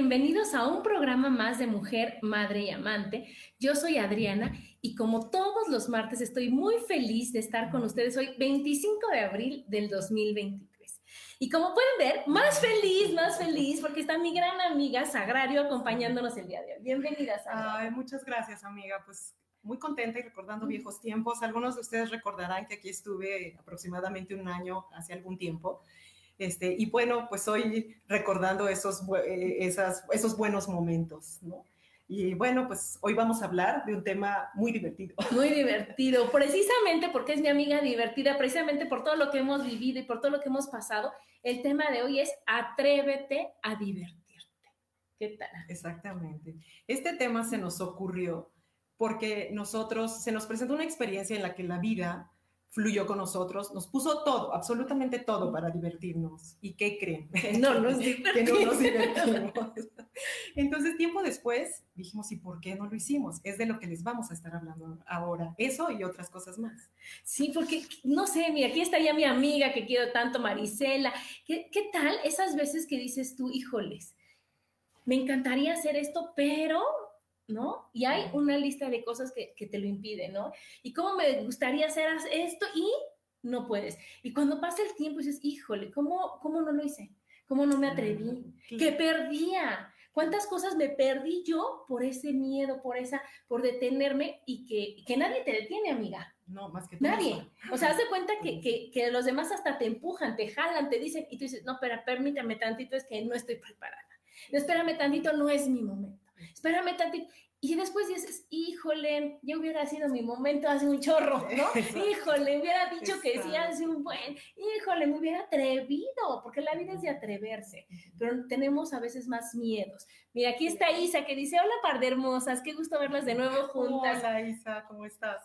Bienvenidos a un programa más de Mujer, Madre y Amante. Yo soy Adriana y como todos los martes estoy muy feliz de estar con ustedes hoy, 25 de abril del 2023. Y como pueden ver, más feliz, más feliz, porque está mi gran amiga Sagrario acompañándonos el día de hoy. Bienvenida, Sagrario. Ay, muchas gracias, amiga. Pues muy contenta y recordando viejos tiempos. Algunos de ustedes recordarán que aquí estuve aproximadamente un año, hace algún tiempo. Este, y bueno, pues hoy recordando esos, eh, esas, esos buenos momentos, ¿no? Y bueno, pues hoy vamos a hablar de un tema muy divertido. Muy divertido, precisamente porque es mi amiga divertida, precisamente por todo lo que hemos vivido y por todo lo que hemos pasado. El tema de hoy es atrévete a divertirte. ¿Qué tal? Exactamente. Este tema se nos ocurrió porque nosotros, se nos presentó una experiencia en la que la vida fluyó con nosotros, nos puso todo, absolutamente todo para divertirnos. ¿Y qué creen? No nos que no nos divertimos. Entonces, tiempo después, dijimos, ¿y por qué no lo hicimos? Es de lo que les vamos a estar hablando ahora. Eso y otras cosas más. Sí, porque, no sé, mira, aquí está ya mi amiga que quiero tanto, Marisela. ¿Qué, qué tal esas veces que dices tú, híjoles, me encantaría hacer esto, pero ¿no? Y hay una lista de cosas que, que, te lo impiden, ¿no? Y cómo me gustaría hacer esto y no puedes. Y cuando pasa el tiempo dices, híjole, ¿cómo, cómo no lo hice? ¿Cómo no me atreví? ¿Qué perdía? ¿Cuántas cosas me perdí yo por ese miedo, por esa, por detenerme y que, que nadie te detiene, amiga? No, más que tú Nadie. O sea, haz de cuenta que, que, que, los demás hasta te empujan, te jalan, te dicen, y tú dices, no, pero permítame tantito, es que no estoy preparada. No, espérame tantito, no es mi momento espérame tantito. Y después dices, híjole, ya hubiera sido mi momento hace un chorro, ¿no? híjole, hubiera dicho que sí hace un buen, híjole, me hubiera atrevido, porque la vida es de atreverse, pero tenemos a veces más miedos. Mira, aquí está Isa que dice, hola par de hermosas, qué gusto verlas de nuevo juntas. Hola Isa, ¿cómo estás?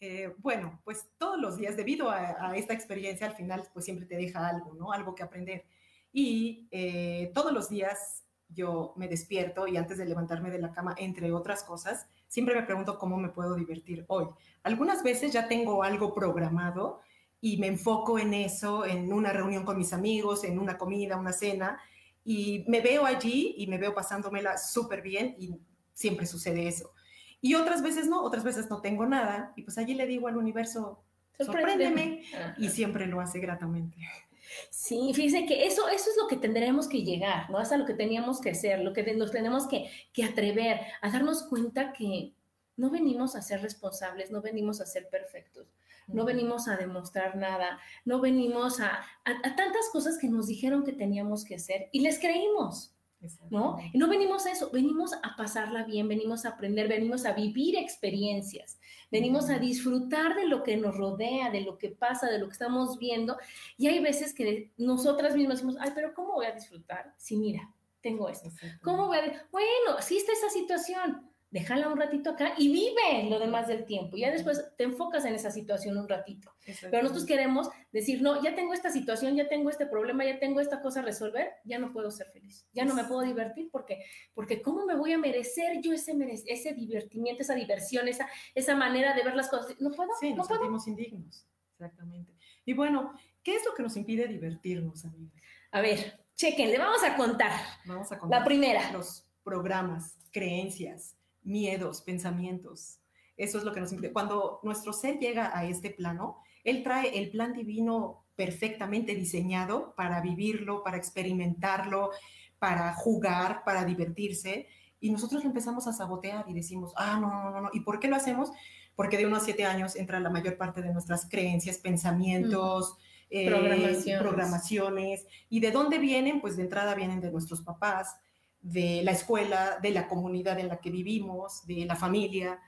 Eh, bueno, pues todos los días, debido a, a, esta experiencia, al final, pues siempre te deja algo, ¿no? Algo que aprender. Y eh, todos los días yo me despierto y antes de levantarme de la cama, entre otras cosas, siempre me pregunto cómo me puedo divertir hoy. Algunas veces ya tengo algo programado y me enfoco en eso, en una reunión con mis amigos, en una comida, una cena, y me veo allí y me veo pasándomela súper bien y siempre sucede eso. Y otras veces no, otras veces no tengo nada y pues allí le digo al universo, sorpréndeme, y siempre lo hace gratamente. Sí, fíjense que eso, eso es lo que tendremos que llegar, ¿no? Es a lo que teníamos que hacer, lo que nos tenemos que, que atrever, a darnos cuenta que no venimos a ser responsables, no venimos a ser perfectos, no venimos a demostrar nada, no venimos a, a, a, tantas cosas que nos dijeron que teníamos que hacer y les creímos. ¿No? Y no venimos a eso, venimos a pasarla bien, venimos a aprender, venimos a vivir experiencias, venimos a disfrutar de lo que nos rodea, de lo que pasa, de lo que estamos viendo. Y hay veces que nosotras mismas decimos, ay, pero ¿cómo voy a disfrutar? Si mira, tengo esto. ¿Cómo voy a.? Bueno, sí está esa situación déjala un ratito acá y vive lo demás del tiempo. Ya después te enfocas en esa situación un ratito. Pero nosotros queremos decir, no, ya tengo esta situación, ya tengo este problema, ya tengo esta cosa a resolver, ya no puedo ser feliz, ya no me puedo divertir porque, porque ¿cómo me voy a merecer yo ese, ese divertimiento, esa diversión, esa, esa manera de ver las cosas? No puedo. Sí, no nos puedo. sentimos indignos. Exactamente. Y bueno, ¿qué es lo que nos impide divertirnos, amigos? A ver, chequen, le vamos a contar. Vamos a contar. La primera. Los programas, creencias, miedos, pensamientos. Eso es lo que nos impide. Cuando nuestro ser llega a este plano, él trae el plan divino perfectamente diseñado para vivirlo, para experimentarlo, para jugar, para divertirse. Y nosotros lo empezamos a sabotear y decimos, ah, no, no, no, no. ¿Y por qué lo hacemos? Porque de unos siete años entra la mayor parte de nuestras creencias, pensamientos, eh, programaciones. programaciones. ¿Y de dónde vienen? Pues de entrada vienen de nuestros papás, de la escuela, de la comunidad en la que vivimos, de la familia.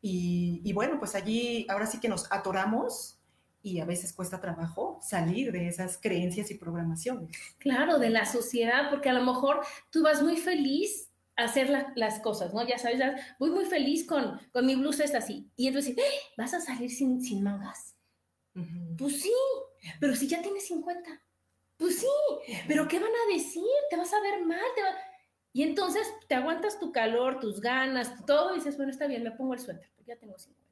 Y, y bueno, pues allí ahora sí que nos atoramos y a veces cuesta trabajo salir de esas creencias y programaciones. Claro, de la sociedad, porque a lo mejor tú vas muy feliz a hacer las cosas, ¿no? Ya sabes, voy muy feliz con, con mi blusa, es así. Y entonces, ¡Eh! ¿vas a salir sin, sin mangas? Pues sí, pero si ya tienes 50. Pues sí, pero ¿qué van a decir? Te vas a ver mal. Y entonces te aguantas tu calor, tus ganas, todo, y dices, bueno, está bien, me pongo el suéter, porque ya tengo 50.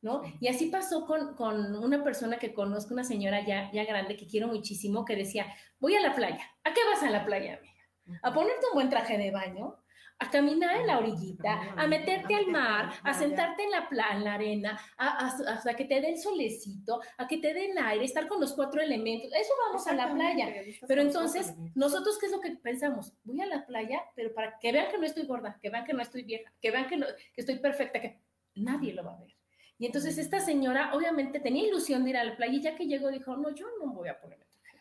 ¿no? Y así pasó con, con, una persona que conozco, una señora ya, ya grande que quiero muchísimo, que decía, voy a la playa. ¿A qué vas a la playa, amiga? ¿A ponerte un buen traje de baño? A caminar en la orillita, a meterte al mar, a sentarte en la, en la arena, a, que te dé el solecito, a que te dé el aire, estar con los cuatro elementos. Eso vamos a la playa. Pero entonces, nosotros, ¿qué es lo que pensamos? Voy a la playa, pero para que vean que no estoy gorda, que vean que no estoy vieja, que vean que, que estoy perfecta, que nadie lo va a ver. Y entonces esta señora obviamente tenía ilusión de ir a la playa y ya que llegó dijo, no, yo no voy a ponerme traje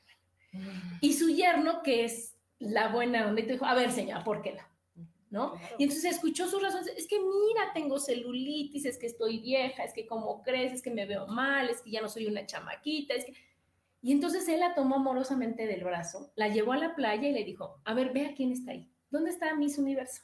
de baño. Y su yerno, que es la buena onda, dijo, a ver señora, ¿por qué no? ¿No? Y entonces escuchó sus razones, es que mira, tengo celulitis, es que estoy vieja, es que como crees, es que me veo mal, es que ya no soy una chamaquita, es que... Y entonces él la tomó amorosamente del brazo, la llevó a la playa y le dijo, a ver, ve a quién está ahí. ¿Dónde está Miss Universo?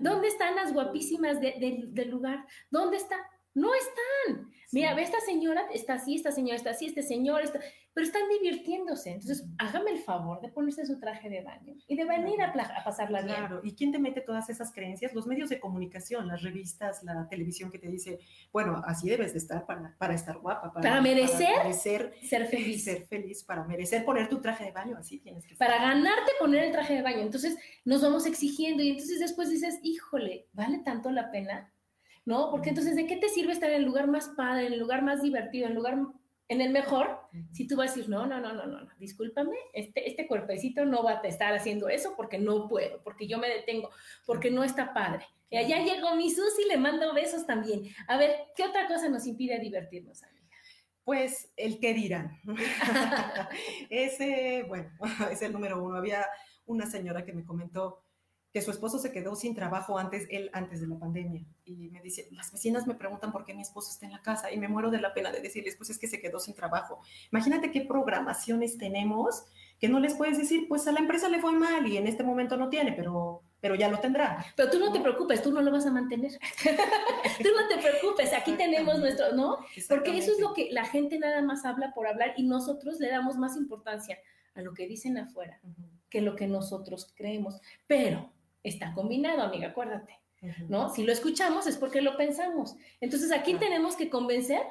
¿Dónde están las guapísimas del lugar? ¿Dónde está? No están. Mira, ve esta señora, está así, esta señora está así, este señor está pero están divirtiéndose. Entonces, hágame el favor de ponerse su traje de baño y de venir a, a pasarla bien. Claro, ¿y quién te mete todas esas creencias? Los medios de comunicación, las revistas, la televisión que te dice, bueno, así debes de estar para, para estar guapa, para, merecer, ser feliz. Ser feliz, para merecer poner tu traje de baño, así tienes que Para ganarte poner el traje de baño. Entonces, nos vamos exigiendo y entonces después dices, híjole, ¿vale tanto la pena? ¿No? Porque entonces, ¿de qué te sirve estar en el lugar más padre, en el lugar más divertido, en el lugar en el mejor, si tú vas a decir, no, no, no, no, no, discúlpame, este, este cuerpecito no va a estar haciendo eso porque no puedo, porque yo me detengo, porque no está padre. Y allá llegó mi Susi, le mando besos también. A ver, ¿qué otra cosa nos impide divertirnos, amiga? Pues el qué dirán. Ese, bueno, es el número uno. Había una señora que me comentó, que su esposo se quedó sin trabajo antes, él antes de la pandemia. Y me dice, las vecinas me preguntan por qué mi esposo está en la casa y me muero de la pena de decirles, pues es que se quedó sin trabajo. Imagínate qué programaciones tenemos que no les puedes decir, pues a la empresa le fue mal y en este momento no tiene, pero, pero ya lo tendrá. Pero tú no, te preocupes, tú no lo vas a mantener. tú no te preocupes, aquí tenemos nuestro, ¿no? Porque eso es lo que la gente nada más habla por hablar y nosotros le damos más importancia a lo que dicen afuera que lo que nosotros creemos. Pero está combinado, amiga, acuérdate, ¿no? Si lo escuchamos es porque lo pensamos. Entonces, ¿a quién tenemos que convencer?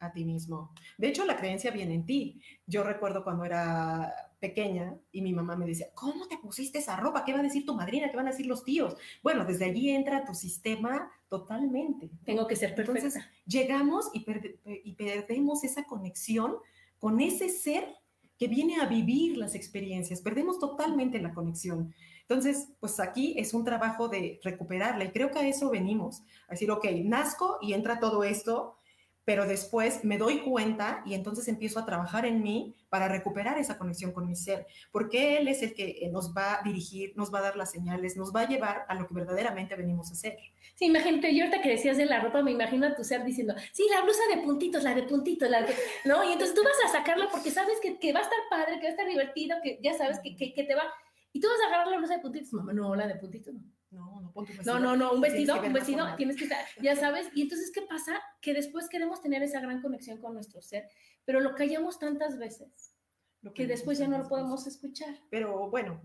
A ti mismo. De hecho, la creencia viene en ti. Yo recuerdo cuando era pequeña y mi mamá me decía, ¿cómo te pusiste esa ropa? ¿Qué va a decir tu madrina? ¿Qué van a decir los tíos? Bueno, desde allí entra tu sistema totalmente. Tengo que ser perfecta. Entonces, llegamos y, y perdemos esa conexión con ese ser que viene a vivir las experiencias. Perdemos totalmente la conexión. Entonces, pues aquí es un trabajo de recuperarla y creo que a eso venimos, a decir, ok, nazco y entra todo esto, pero después me doy cuenta y entonces empiezo a trabajar en mí para recuperar esa conexión con mi ser, porque Él es el que nos va a dirigir, nos va a dar las señales, nos va a llevar a lo que verdaderamente venimos a hacer. Sí, imagínate, yo ahorita que decías de la ropa, me imagino a tu ser diciendo, sí, la blusa de puntitos, la de puntitos, la de... ¿No? Y entonces tú vas a sacarla porque sabes que, que va a estar padre, que va a estar divertido, que ya sabes que, que, que te va y tú vas a agarrar la blusa de puntitos. No, no, la de puntitos no. No, no, vestido. No, no, no, un vestido, un vestido, tienes que estar, ya sabes. Y entonces, ¿qué pasa? Que después queremos tener esa gran conexión con nuestro ser, pero lo callamos tantas veces que después ya no lo podemos escuchar. Pero bueno,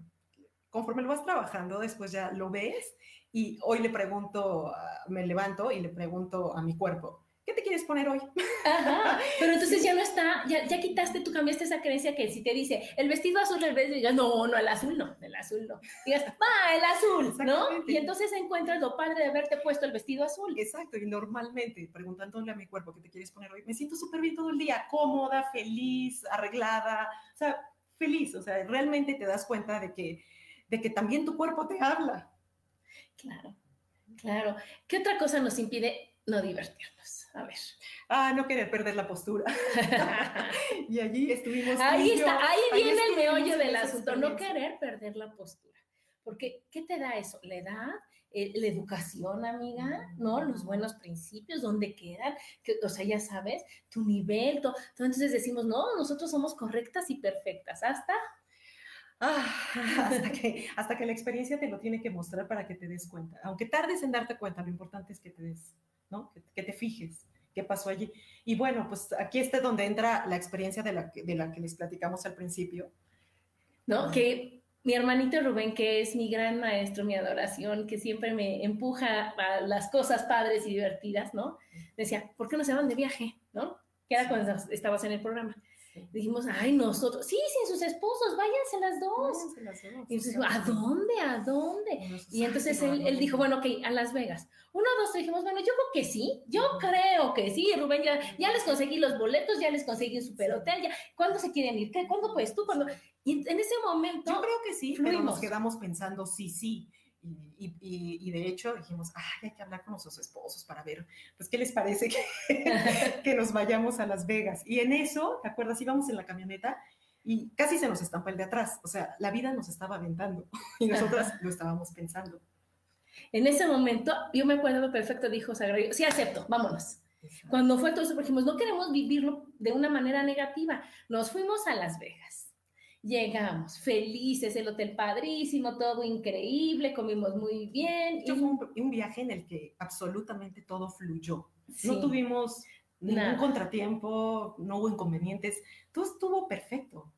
conforme lo vas trabajando, después ya lo ves y hoy le pregunto, me levanto y le pregunto a mi cuerpo, ¿qué te quieres poner hoy? Ajá, pero entonces ya no está, ya, ya quitaste, tú cambiaste esa creencia que si te dice el vestido azul, el verde, digas, no, no, el azul no, el azul no. Digas, va, el azul, ¿no? Y entonces encuentras lo padre de haberte puesto el vestido azul. Exacto, y normalmente preguntándole a mi cuerpo qué te quieres poner hoy, me siento súper bien todo el día, cómoda, feliz, arreglada, o sea, feliz, o sea, realmente te das cuenta de que, de que también tu cuerpo te habla. Claro, claro. ¿Qué otra cosa nos impide no divertirnos? A ver. Ah, no querer perder la postura. y allí estuvimos. Ahí está, ahí viene el meollo del asunto, no querer perder la postura. Porque, ¿qué te da eso? ¿Le da eh, la educación, amiga? ¿No? Los buenos principios, ¿dónde quedan? Que, o sea, ya sabes, tu nivel, todo. Entonces decimos, no, nosotros somos correctas y perfectas. Hasta Ah, hasta, que, hasta que la experiencia te lo tiene que mostrar para que te des cuenta. Aunque tardes en darte cuenta, lo importante es que te des, ¿no? Que, te fijes qué pasó allí. Y bueno, pues aquí está donde entra la experiencia de la, de la que les platicamos al principio. ¿No? Que mi hermanito Rubén, que es mi gran maestro, mi adoración, que siempre me empuja a las cosas padres y divertidas, ¿no? Decía, ¿por qué no se van de viaje? ¿No? Que era cuando estabas en el programa. Dijimos, ay, nosotros, sí, sin sus esposos, váyanse las dos. y entonces, ¿a dónde? ¿A dónde? y entonces él, dijo, bueno, ok, a Las Vegas. Uno, dos, dijimos, bueno, yo creo que sí, yo creo que sí, Rubén, ya, ya les conseguí los boletos, ya les conseguí un super hotel, ya, ¿cuándo se quieren ir? ¿Qué? ¿Cuándo pues tú? cuando Y en ese momento... Yo creo que sí, pero nos quedamos pensando, sí, sí. Y, y, de hecho dijimos, hay que hablar con nuestros esposos para ver, pues, ¿qué les parece que, que nos vayamos a Las Vegas? Y en eso, ¿te acuerdas? Íbamos en la camioneta y casi se nos estampa el de atrás. O sea, la vida nos estaba aventando y nosotras lo estábamos pensando. En ese momento, yo me acuerdo perfecto, dijo Sagrario, sí acepto, vámonos. Cuando fue todo eso, dijimos, no queremos vivirlo de una manera negativa. Nos fuimos a Las Vegas Llegamos felices, el hotel padrísimo, todo increíble, comimos muy bien. fue un, viaje en el que absolutamente todo fluyó. No tuvimos ningún contratiempo, no hubo inconvenientes, todo estuvo perfecto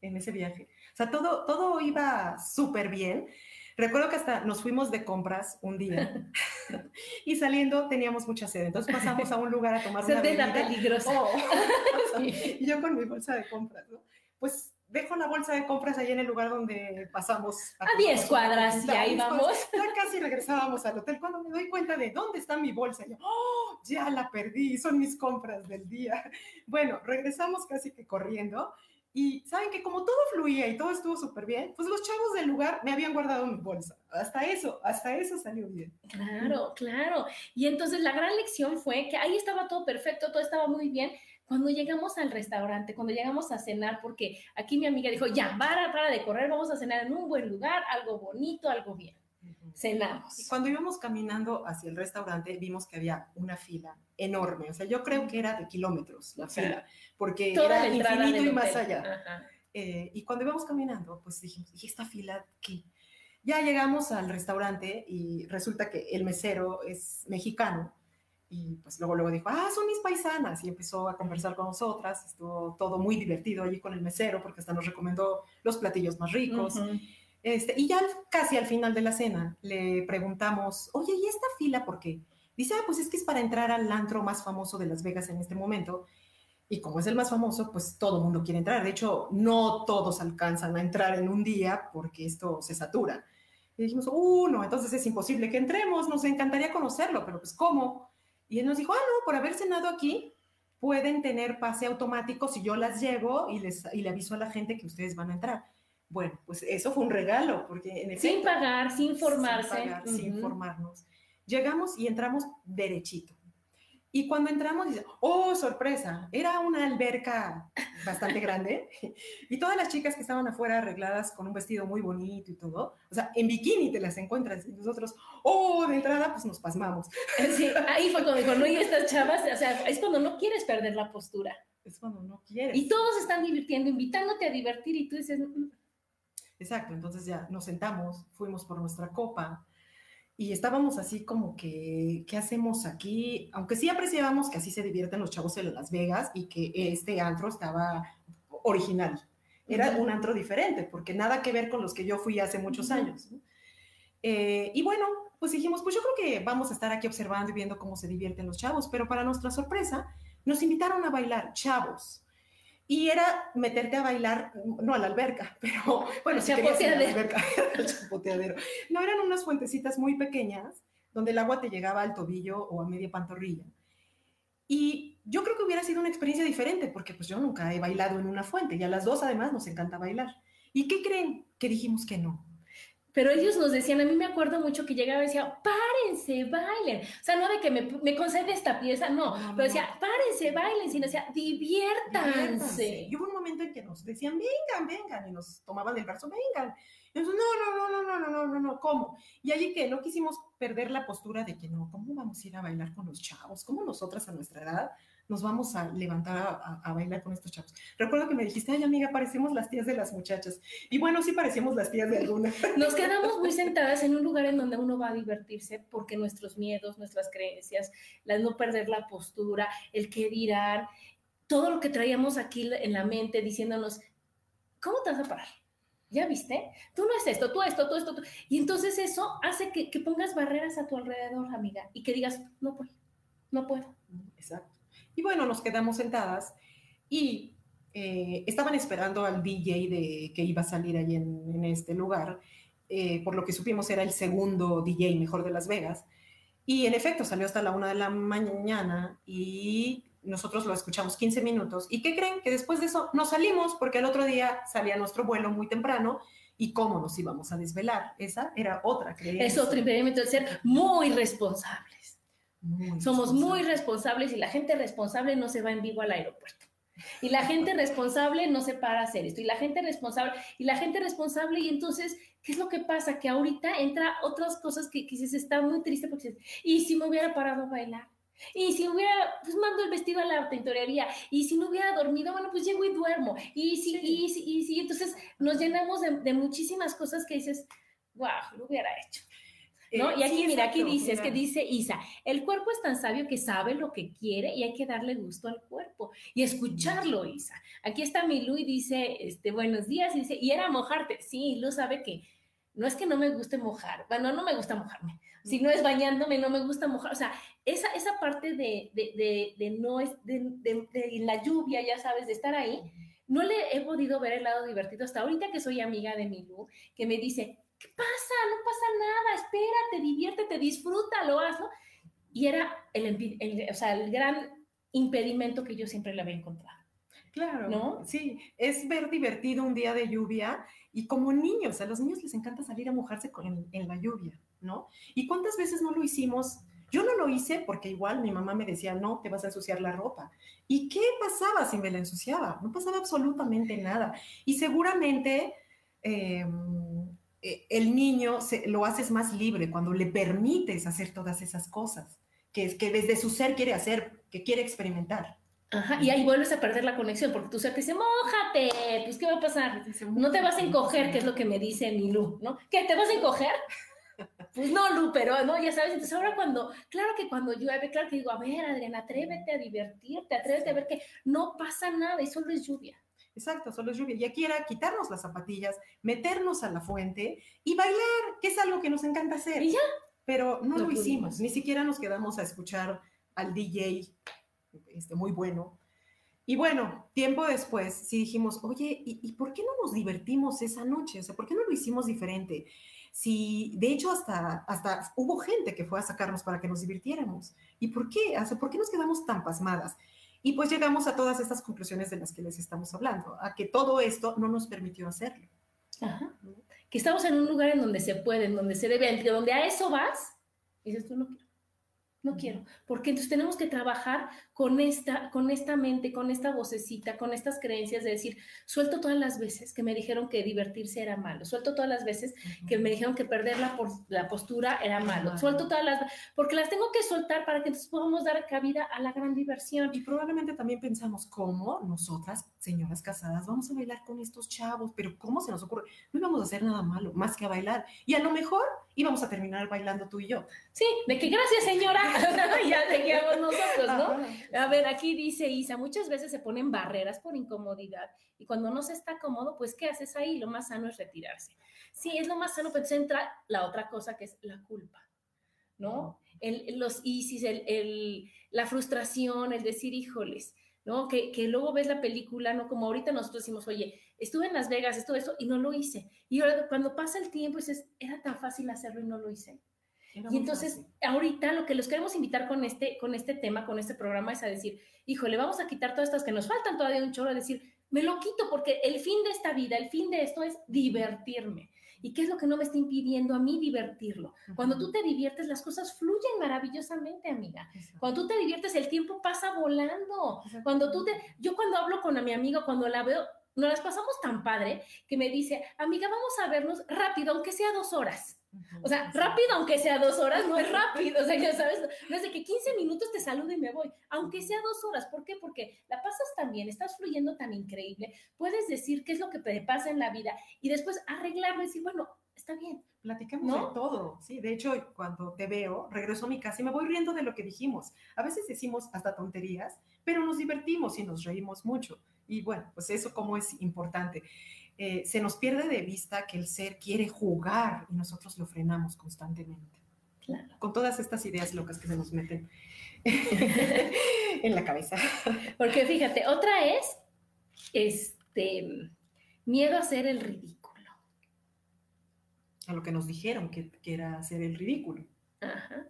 en ese viaje. O sea, todo, todo iba súper bien. Recuerdo que hasta nos fuimos de compras un día y saliendo teníamos mucha sed. Entonces pasamos a un lugar a tomar una bebida. peligrosa. Oh. y yo con mi bolsa de compras, ¿no? Pues dejo la bolsa de compras ahí en el lugar donde pasamos. A 10 cuadras y ahí vamos. Ya casi regresábamos al hotel cuando me doy cuenta de dónde está mi bolsa. yo, oh, ya la perdí, son mis compras del día. Bueno, regresamos casi que corriendo. Y saben que como todo fluía y todo estuvo súper bien, pues los chavos del lugar me habían guardado mi bolsa. Hasta eso, hasta eso salió bien. Claro, claro. Y entonces la gran lección fue que ahí estaba todo perfecto, todo estaba muy bien, cuando llegamos al restaurante, cuando llegamos a cenar, porque aquí mi amiga dijo, ya, para, para de correr, vamos a cenar en un buen lugar, algo bonito, algo bien. Cenamos. Y cuando íbamos caminando hacia el restaurante, vimos que había una fila enorme. O sea, yo creo que era de kilómetros la fila, porque era infinito y más allá. Eh, y cuando íbamos caminando, pues dijimos, ¿y esta fila qué? Ya llegamos al restaurante y resulta que el mesero es mexicano y pues luego, luego dijo, ah, son mis paisanas. Y empezó a conversar con nosotras. Estuvo todo muy divertido allí con el mesero porque hasta nos recomendó los platillos más ricos. este, y ya casi al final de la cena le preguntamos, oye, ¿y esta fila por qué? Dice, ah, pues es que es para entrar al antro más famoso de Las Vegas en este momento. Y como es el más famoso, pues todo el mundo quiere entrar. De hecho, no todos alcanzan a entrar en un día porque esto se satura. Y dijimos, uh, no, entonces es imposible que entremos, nos encantaría conocerlo, pero pues ¿cómo? Y él nos dijo, ah, no, por haber cenado aquí, pueden tener pase automático si yo las llevo y, les, y le aviso a la gente que ustedes van a entrar. Bueno, pues eso fue un regalo, porque en Sin pagar, sin formarse. Sin pagar, sin formarnos. Llegamos y entramos derechito. Y cuando entramos, dice, oh, sorpresa, era una alberca bastante grande y todas las chicas que estaban afuera arregladas con un vestido muy bonito y todo, o sea, en bikini te las encuentras y nosotros, oh, de entrada, pues nos pasmamos. Sí, ahí fue cuando dijo, no, y estas chavas, o sea, es cuando no quieres perder la postura. Es cuando no quieres. Y todos están divirtiendo, invitándote a divertir y tú dices... Mm". Exacto, entonces ya nos sentamos, fuimos por nuestra copa, y estábamos así como que, ¿qué hacemos aquí? Aunque sí apreciábamos que así se divierten los chavos en Las Vegas y que este antro estaba original. Era un antro diferente, porque nada que ver con los que yo fui hace muchos años. Eh, y bueno, pues dijimos, pues yo creo que vamos a estar aquí observando y viendo cómo se divierten los chavos, pero para nuestra sorpresa, nos invitaron a bailar chavos. Y era meterte a bailar, no a la alberca, pero bueno, si querías ir a la alberca, el chapoteadero. No, eran unas fuentecitas muy pequeñas donde el agua te llegaba al tobillo o a media pantorrilla. Y yo creo que hubiera sido una experiencia diferente, porque pues yo nunca he bailado en una fuente y a las dos además nos encanta bailar. ¿Y qué creen? Que dijimos que no. Pero ellos nos decían, a mí me acuerdo mucho que llegaba y decía, párense, bailen. O sea, no de que me, me concede esta pieza, no, pero decía, párense, bailen, sino decía, diviértanse. Y hubo un momento en que nos decían, vengan, vengan, y nos tomaban del brazo, vengan. Y nosotros, no, no, no, no, no, no, no, no, ¿cómo? Y allí que no quisimos perder la postura de que no, ¿cómo vamos a ir a bailar con los chavos? ¿Cómo nosotras a nuestra edad nos vamos a levantar a, bailar con estos chavos. Recuerdo que me dijiste, ay amiga, parecemos las tías de las muchachas. Y bueno, sí parecemos las tías de alguna. Nos quedamos muy sentadas en un lugar en donde uno va a divertirse porque nuestros miedos, nuestras creencias, la no perder la postura, el qué dirán, todo lo que traíamos aquí en la mente diciéndonos, ¿cómo te vas a parar? ¿Ya viste? Tú no es esto, tú esto, tú esto. Tú. Y entonces eso hace que, que pongas barreras a tu alrededor, amiga, y que digas, no puedo, no puedo. Exacto. Y bueno, nos quedamos sentadas y eh, estaban esperando al DJ de, que iba a salir ahí en, este lugar. Eh, por lo que supimos era el segundo DJ mejor de Las Vegas. Y en efecto salió hasta la una de la mañana y nosotros lo escuchamos 15 minutos. ¿Y qué creen? Que después de eso nos salimos porque el otro día salía nuestro vuelo muy temprano y cómo nos íbamos a desvelar. Esa era otra creencia. Es otro impedimento de ser muy Somos muy responsables y la gente responsable no se va en vivo al aeropuerto. Y la gente responsable no se para a hacer esto. Y la gente responsable, y la gente responsable, y entonces, ¿qué es lo que pasa? Que ahorita entra otras cosas que quizás está muy triste porque ¿y si me hubiera parado a bailar? Y si hubiera, pues mando el vestido a la tintorería. Y si no hubiera dormido, bueno, pues llego y duermo. Y si, y si, y si, entonces nos llenamos de, de muchísimas cosas que dices, wow, lo hubiera hecho. ¿No? y aquí, mira, aquí dice, es que dice Isa, el cuerpo es tan sabio que sabe lo que quiere y hay que darle gusto al cuerpo y escucharlo, Isa. Aquí está mi Lu y dice, este, buenos días, y dice, y era mojarte. Sí, Lu sabe que no es que no me guste mojar, bueno, no me gusta mojarme. Si no es bañándome, no me gusta mojar. O sea, esa, esa parte de, de, de, no es, de, de, la lluvia, ya sabes, de estar ahí, no le he podido ver el lado divertido hasta ahorita que soy amiga de mi Lu, que me dice, ¿qué pasa? No pasa nada, espérate, diviértete, disfrútalo, hazlo. Y era el, o sea, el gran impedimento que yo siempre le había encontrado. Claro, ¿no? Sí, es ver divertido un día de lluvia y como niños, a los niños les encanta salir a mojarse con, en, la lluvia, ¿no? ¿Y cuántas veces no lo hicimos? Yo no lo hice porque igual mi mamá me decía, no, te vas a ensuciar la ropa. ¿Y qué pasaba si me la ensuciaba? No pasaba absolutamente nada. Y seguramente eh, el niño se, lo haces más libre cuando le permites hacer todas esas cosas que, es que desde su ser quiere hacer, que quiere experimentar. Ajá, y ahí vuelves a perder la conexión porque tu ser te dice, mojate, pues ¿qué va a pasar? No te vas a encoger, que es lo que me dice mi Lu, ¿no? ¿Qué, te vas a encoger? Pues no, Lu, pero no, ya sabes, entonces ahora cuando, claro que cuando llueve, claro que digo, a ver, Adriana, atrévete a divertirte, atrévete a ver que no pasa nada y solo es lluvia. Exacto, solo es lluvia. Y aquí era quitarnos las zapatillas, meternos a la fuente y bailar, que es algo que nos encanta hacer. ¿Y ya? Pero no, lo hicimos, ni siquiera nos quedamos a escuchar al DJ, este, muy bueno. Y bueno, tiempo después sí dijimos, oye, ¿y, por qué no nos divertimos esa noche? O sea, ¿por qué no lo hicimos diferente? Si, de hecho, hasta, hasta hubo gente que fue a sacarnos para que nos divirtiéramos. ¿Y por qué? O sea, ¿por qué nos quedamos tan pasmadas? Y pues llegamos a todas estas conclusiones de las que les estamos hablando, a que todo esto no nos permitió hacerlo. Ajá. Que estamos en un lugar en donde se puede, en donde se debe, donde a eso vas, y dices tú no quiero no quiero, porque entonces tenemos que trabajar con esta, con esta mente, con esta vocecita, con estas creencias de decir, suelto todas las veces que me dijeron que divertirse era malo, suelto todas las veces que me dijeron que perder la, la postura era malo, suelto todas las, porque las tengo que soltar para que entonces podamos dar cabida a la gran diversión. Y probablemente también pensamos, ¿cómo nosotras, señoras casadas, vamos a bailar con estos chavos? Pero ¿cómo se nos ocurre? No íbamos a hacer nada malo, más que a bailar. Y a lo mejor íbamos a terminar bailando tú y yo. Sí, de que gracias señora, ya seguíamos nosotros, ¿no? A ver, aquí dice Isa, muchas veces se ponen barreras por incomodidad y cuando no se está cómodo, pues ¿qué haces ahí? Lo más sano es retirarse. Sí, es lo más sano, pero entra la otra cosa que es la culpa, ¿no? El, los ISIS, el, el, la frustración, el decir, híjoles, ¿no? Que, que, luego ves la película, ¿no? Como ahorita nosotros decimos, oye, estuve en Las Vegas, esto, esto, y no lo hice. Y ahora cuando pasa el tiempo, dices, era tan fácil hacerlo y no lo hice. Y entonces, fácil. ahorita lo que los queremos invitar con este, con este tema, con este programa, es a decir, híjole, vamos a quitar todas estas que nos faltan todavía un chorro, a decir, me lo quito porque el fin de esta vida, el fin de esto es divertirme. ¿Y qué es lo que no me está impidiendo a mí divertirlo? Cuando tú te diviertes, las cosas fluyen maravillosamente, amiga. Cuando tú te diviertes, el tiempo pasa volando. Cuando tú te... Yo cuando hablo con a mi amiga, cuando la veo, nos las pasamos tan padre que me dice, amiga, vamos a vernos rápido, aunque sea dos horas. O sea, rápido, aunque sea dos horas, no es rápido. O sea, ya sabes, no es de que 15 minutos te saludo y me voy, aunque sea dos horas. ¿Por qué? Porque la pasas tan bien, estás fluyendo tan increíble, puedes decir qué es lo que te pasa en la vida y después arreglarlo y decir, bueno, está bien. Platicamos ¿no? de todo, sí. De hecho, cuando te veo, regreso a mi casa y me voy riendo de lo que dijimos. A veces decimos hasta tonterías, pero nos divertimos y nos reímos mucho. Y bueno, pues eso como es importante. Eh, se nos pierde de vista que el ser quiere jugar y nosotros lo frenamos constantemente. Claro. Con todas estas ideas locas que se nos meten en la cabeza. Porque fíjate, otra es este miedo a hacer el ridículo. A lo que nos dijeron que, que era hacer el ridículo. Ajá.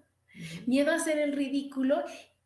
Miedo a hacer el ridículo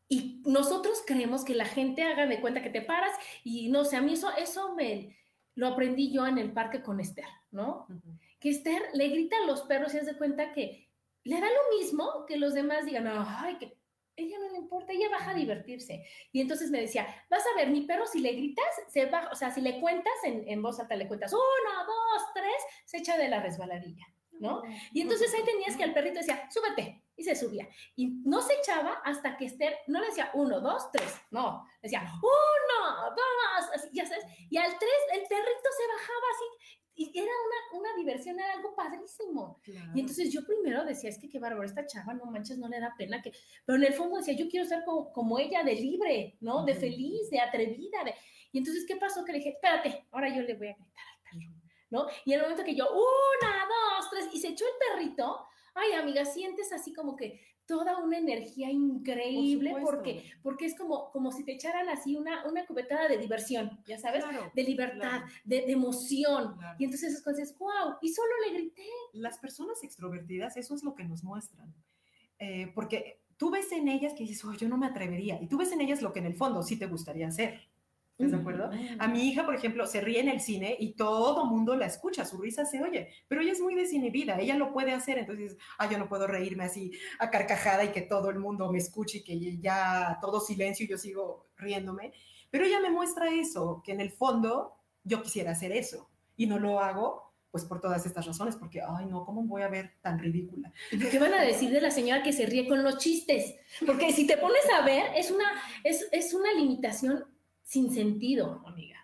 y nosotros creemos que la gente haga de cuenta que te paras y no sé, a mí eso, eso me lo aprendí yo en el parque con Esther, ¿no? Uh -huh. Que Esther le grita a los perros y hace cuenta que le da lo mismo que los demás digan, ay, que ella no le importa, ella baja a divertirse. Y entonces me decía, vas a ver, mi perro si le gritas, se baja, o sea, si le cuentas en, en voz alta, le cuentas, uno, dos, tres, se echa de la resbaladilla. ¿no? Y entonces ahí tenías que el perrito decía, súbete, y se subía. Y no se echaba hasta que Esther no le decía uno, dos, tres, no, decía uno, dos, así, ya sabes, y al tres el perrito se bajaba así, y era una, una diversión, era algo padrísimo. Claro. Y entonces yo primero decía, es que qué bárbaro, esta chava, no manches, no le da pena que, pero en el fondo decía, yo quiero ser como, como ella, de libre, ¿no? De feliz, de atrevida. De... Y entonces, ¿qué pasó? Que le dije, espérate, ahora yo le voy a gritar al perro. ¿no? Y en el momento que yo, una, dos, tres, y se echó el perrito, ay, amiga, sientes así como que toda una energía increíble Por porque, porque es como, como si te echaran así una, una cubetada de diversión, ya sabes, claro, de libertad, claro. de, de, emoción. Claro. Y entonces es dices, wow, y solo le grité. Las personas extrovertidas, eso es lo que nos muestran. Eh, porque tú ves en ellas que dices, oh, yo no me atrevería. Y tú ves en ellas lo que en el fondo sí te gustaría hacer. ¿Estás de acuerdo? A mi hija, por ejemplo, se ríe en el cine y todo mundo la escucha, su risa se oye, pero ella es muy desinhibida, ella lo puede hacer, entonces, ah, yo no puedo reírme así a carcajada y que todo el mundo me escuche y que ya todo silencio y yo sigo riéndome, pero ella me muestra eso, que en el fondo yo quisiera hacer eso y no lo hago pues por todas estas razones, porque, ay, no, ¿cómo voy a ver tan ridícula? ¿Qué van a decir de la señora que se ríe con los chistes? Porque si te pones a ver, es una, es, es una limitación sin sentido, amiga.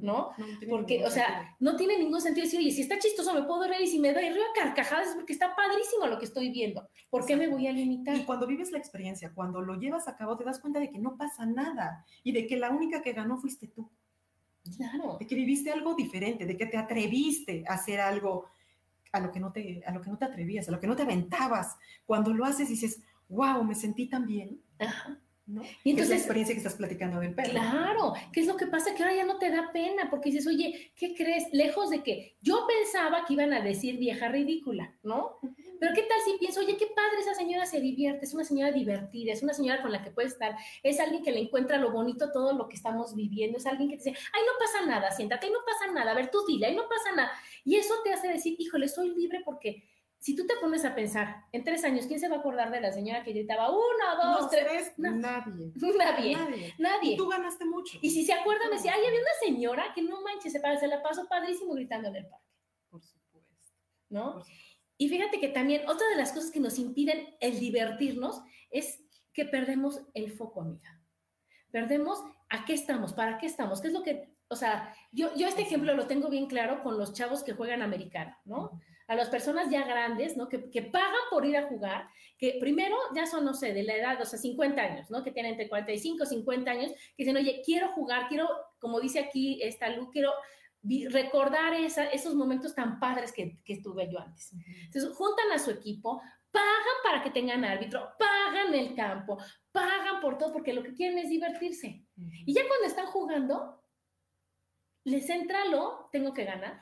¿No? no porque, o sea, sentido. no tiene ningún sentido decir, oye, si está chistoso me puedo reír y si me doy río a carcajadas es porque está padrísimo lo que estoy viendo. ¿Por qué me voy a limitar? Y cuando vives la experiencia, cuando lo llevas a cabo, te das cuenta de que no pasa nada y de que la única que ganó fuiste tú. Claro. De que viviste algo diferente, de que te atreviste a hacer algo a lo que no te, a lo que no te atrevías, a lo que no te aventabas. Cuando lo haces dices, wow, me sentí tan bien. Ajá. ¿No? Y entonces, es la experiencia que estás platicando del perro. Claro, ¿qué es lo que pasa? Que ahora ya no te da pena, porque dices, oye, ¿qué crees? Lejos de que yo pensaba que iban a decir vieja ridícula, ¿no? Pero ¿qué tal si pienso, oye, qué padre esa señora se divierte, es una señora divertida, es una señora con la que puede estar, es alguien que le encuentra lo bonito todo lo que estamos viviendo, es alguien que te dice, ay, no pasa nada, siéntate, ay, no pasa nada, a ver, tú dile, ay, no pasa nada. Y eso te hace decir, híjole, soy libre porque si tú te pones a pensar, en tres años, ¿quién se va a acordar de la señora que gritaba uno, dos, no, tres? tres no. nadie. nadie. Nadie. Nadie. Y tú ganaste mucho. Y si se acuerdan, me decía, ay, había una señora que no manches, se, se la pasó padrísimo gritando en el parque. Por supuesto. ¿No? Por supuesto. Y fíjate que también otra de las cosas que nos impiden el divertirnos es que perdemos el foco, amiga. Perdemos a qué estamos, para qué estamos, qué es lo que o sea, yo, yo este ejemplo lo tengo bien claro con los chavos que juegan americano, ¿no? A las personas ya grandes, ¿no? Que, que, pagan por ir a jugar, que primero ya son, no sé, de la edad, o sea, 50 años, ¿no? Que tienen entre 45 y 50 años, que dicen, oye, quiero jugar, quiero, como dice aquí esta Lu, quiero recordar esa, esos momentos tan padres que, que estuve yo antes. Entonces, juntan a su equipo, pagan para que tengan árbitro, pagan el campo, pagan por todo, porque lo que quieren es divertirse. Y ya cuando están jugando, les entra lo, tengo que ganar.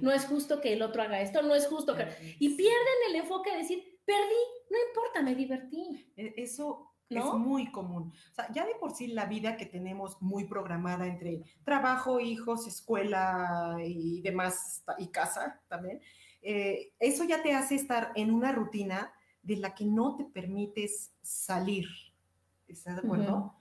No es justo que el otro haga esto, no es justo que... Y pierden el enfoque de decir, perdí, no importa, me divertí. E, eso es muy común. O sea, ya de por sí la vida que tenemos muy programada entre trabajo, hijos, escuela y demás, y casa también, eh, eso ya te hace estar en una rutina de la que no te permites salir. ¿Estás de acuerdo?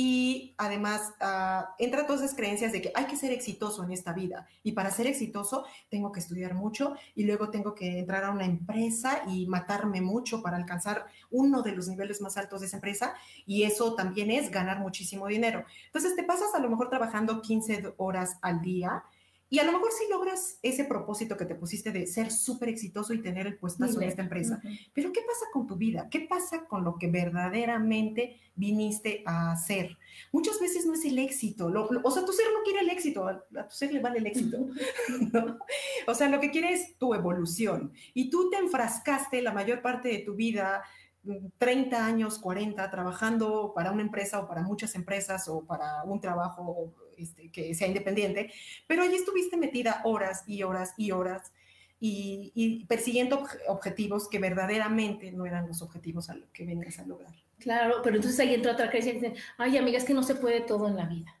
Y además uh, entra todas esas creencias de que hay que ser exitoso en esta vida. Y para ser exitoso tengo que estudiar mucho y luego tengo que entrar a una empresa y matarme mucho para alcanzar uno de los niveles más altos de esa empresa. Y eso también es ganar muchísimo dinero. Entonces te pasas a lo mejor trabajando 15 horas al día y a lo mejor sí logras ese propósito que te pusiste de ser súper exitoso y tener el puestazo en esta empresa. Pero ¿qué pasa con tu vida? ¿Qué pasa con lo que verdaderamente viniste a hacer? Muchas veces no es el éxito. o sea, tu ser no quiere el éxito, a, tu ser le vale el éxito. O sea, lo que quiere es tu evolución. Y tú te enfrascaste la mayor parte de tu vida 30 años, 40, trabajando para una empresa o para muchas empresas o para un trabajo este, que sea independiente, pero allí estuviste metida horas y horas y horas y, persiguiendo objetivos que verdaderamente no eran los objetivos a lo que venías a lograr. Claro, pero entonces ahí entra otra creencia que dicen, ay amiga, es que no se puede todo en la vida.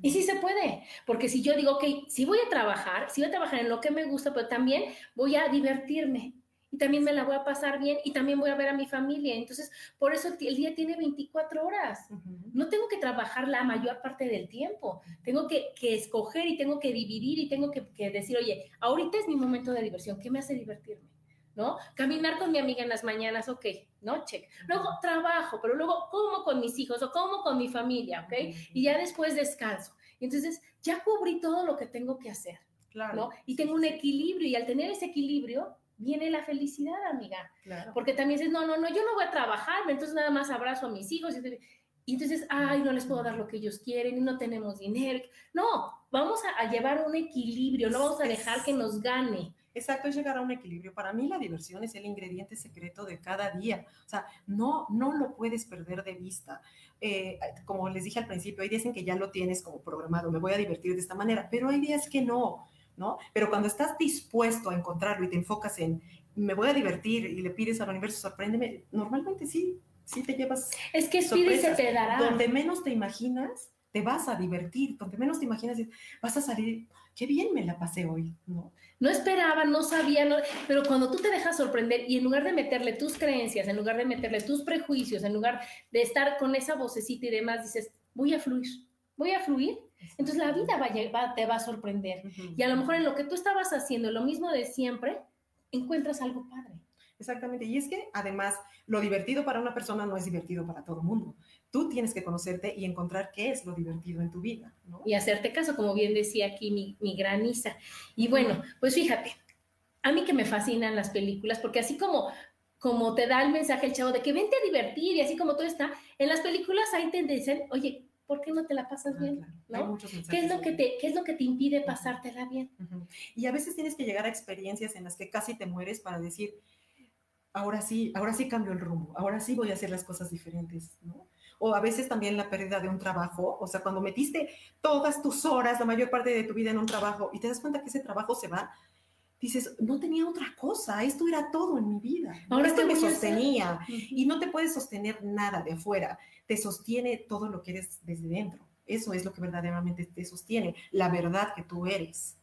Y sí se puede, porque si yo digo, ok, si voy a trabajar, si voy a trabajar en lo que me gusta, pero también voy a divertirme, y también me la voy a pasar bien y también voy a ver a mi familia. Entonces, por eso el día tiene 24 horas. No tengo que trabajar la mayor parte del tiempo. Tengo que, escoger y tengo que dividir y tengo que, decir, oye, ahorita es mi momento de diversión. ¿Qué me hace divertirme? ¿No? Caminar con mi amiga en las mañanas, ok, ¿no? Check. Luego trabajo, pero luego como con mis hijos o como con mi familia, ¿ok? Y ya después descanso. Entonces, ya cubrí todo lo que tengo que hacer. Claro. ¿no? Y tengo un equilibrio y al tener ese equilibrio, viene la felicidad, amiga. Porque también dices, no, no, no, yo no voy a trabajar, entonces nada más abrazo a mis hijos. Y entonces, ay, no les puedo dar lo que ellos quieren y no tenemos dinero. No, vamos a, llevar un equilibrio, no vamos a dejar que nos gane. Exacto, es llegar a un equilibrio. Para mí la diversión es el ingrediente secreto de cada día. O sea, no, no lo puedes perder de vista. Eh, como les dije al principio, hay días en que ya lo tienes como programado, me voy a divertir de esta manera, pero hay días que no. ¿No? Pero cuando estás dispuesto a encontrarlo y te enfocas en, me voy a divertir y le pides al universo, sorpréndeme, normalmente sí, sí te llevas. Es que pide se te dará. Donde menos te imaginas, te vas a divertir, donde menos te imaginas, vas a salir, qué bien me la pasé hoy, ¿no? No esperaba, no sabía, pero cuando tú te dejas sorprender y en lugar de meterle tus creencias, en lugar de meterle tus prejuicios, en lugar de estar con esa vocecita y demás, dices, voy a fluir, voy a fluir entonces la vida va, te va a sorprender. Y a lo mejor en lo que tú estabas haciendo, lo mismo de siempre, encuentras algo padre. Exactamente. Y es que además lo divertido para una persona no es divertido para todo el mundo. Tú tienes que conocerte y encontrar qué es lo divertido en tu vida. Y hacerte caso, como bien decía aquí mi, mi gran Isa. Y bueno, pues fíjate, a mí que me fascinan las películas, porque así como como te da el mensaje el chavo de que vente a divertir y así como todo está, en las películas ahí te dicen, oye, ¿por qué no te la pasas ah, bien? ¿Qué es, lo que te, ¿Qué es lo que te impide pasártela bien? Y a veces tienes que llegar a experiencias en las que casi te mueres para decir, ahora sí, ahora sí cambio el rumbo, ahora sí voy a hacer las cosas diferentes, ¿no? O a veces también la pérdida de un trabajo, o sea, cuando metiste todas tus horas, la mayor parte de tu vida en un trabajo y te das cuenta que ese trabajo se va, dices, no tenía otra cosa, esto era todo en mi vida. Ahora esto me sostenía y no te puedes sostener nada de afuera, te sostiene todo lo que eres desde dentro. Eso es lo que verdaderamente te sostiene, la verdad que tú eres.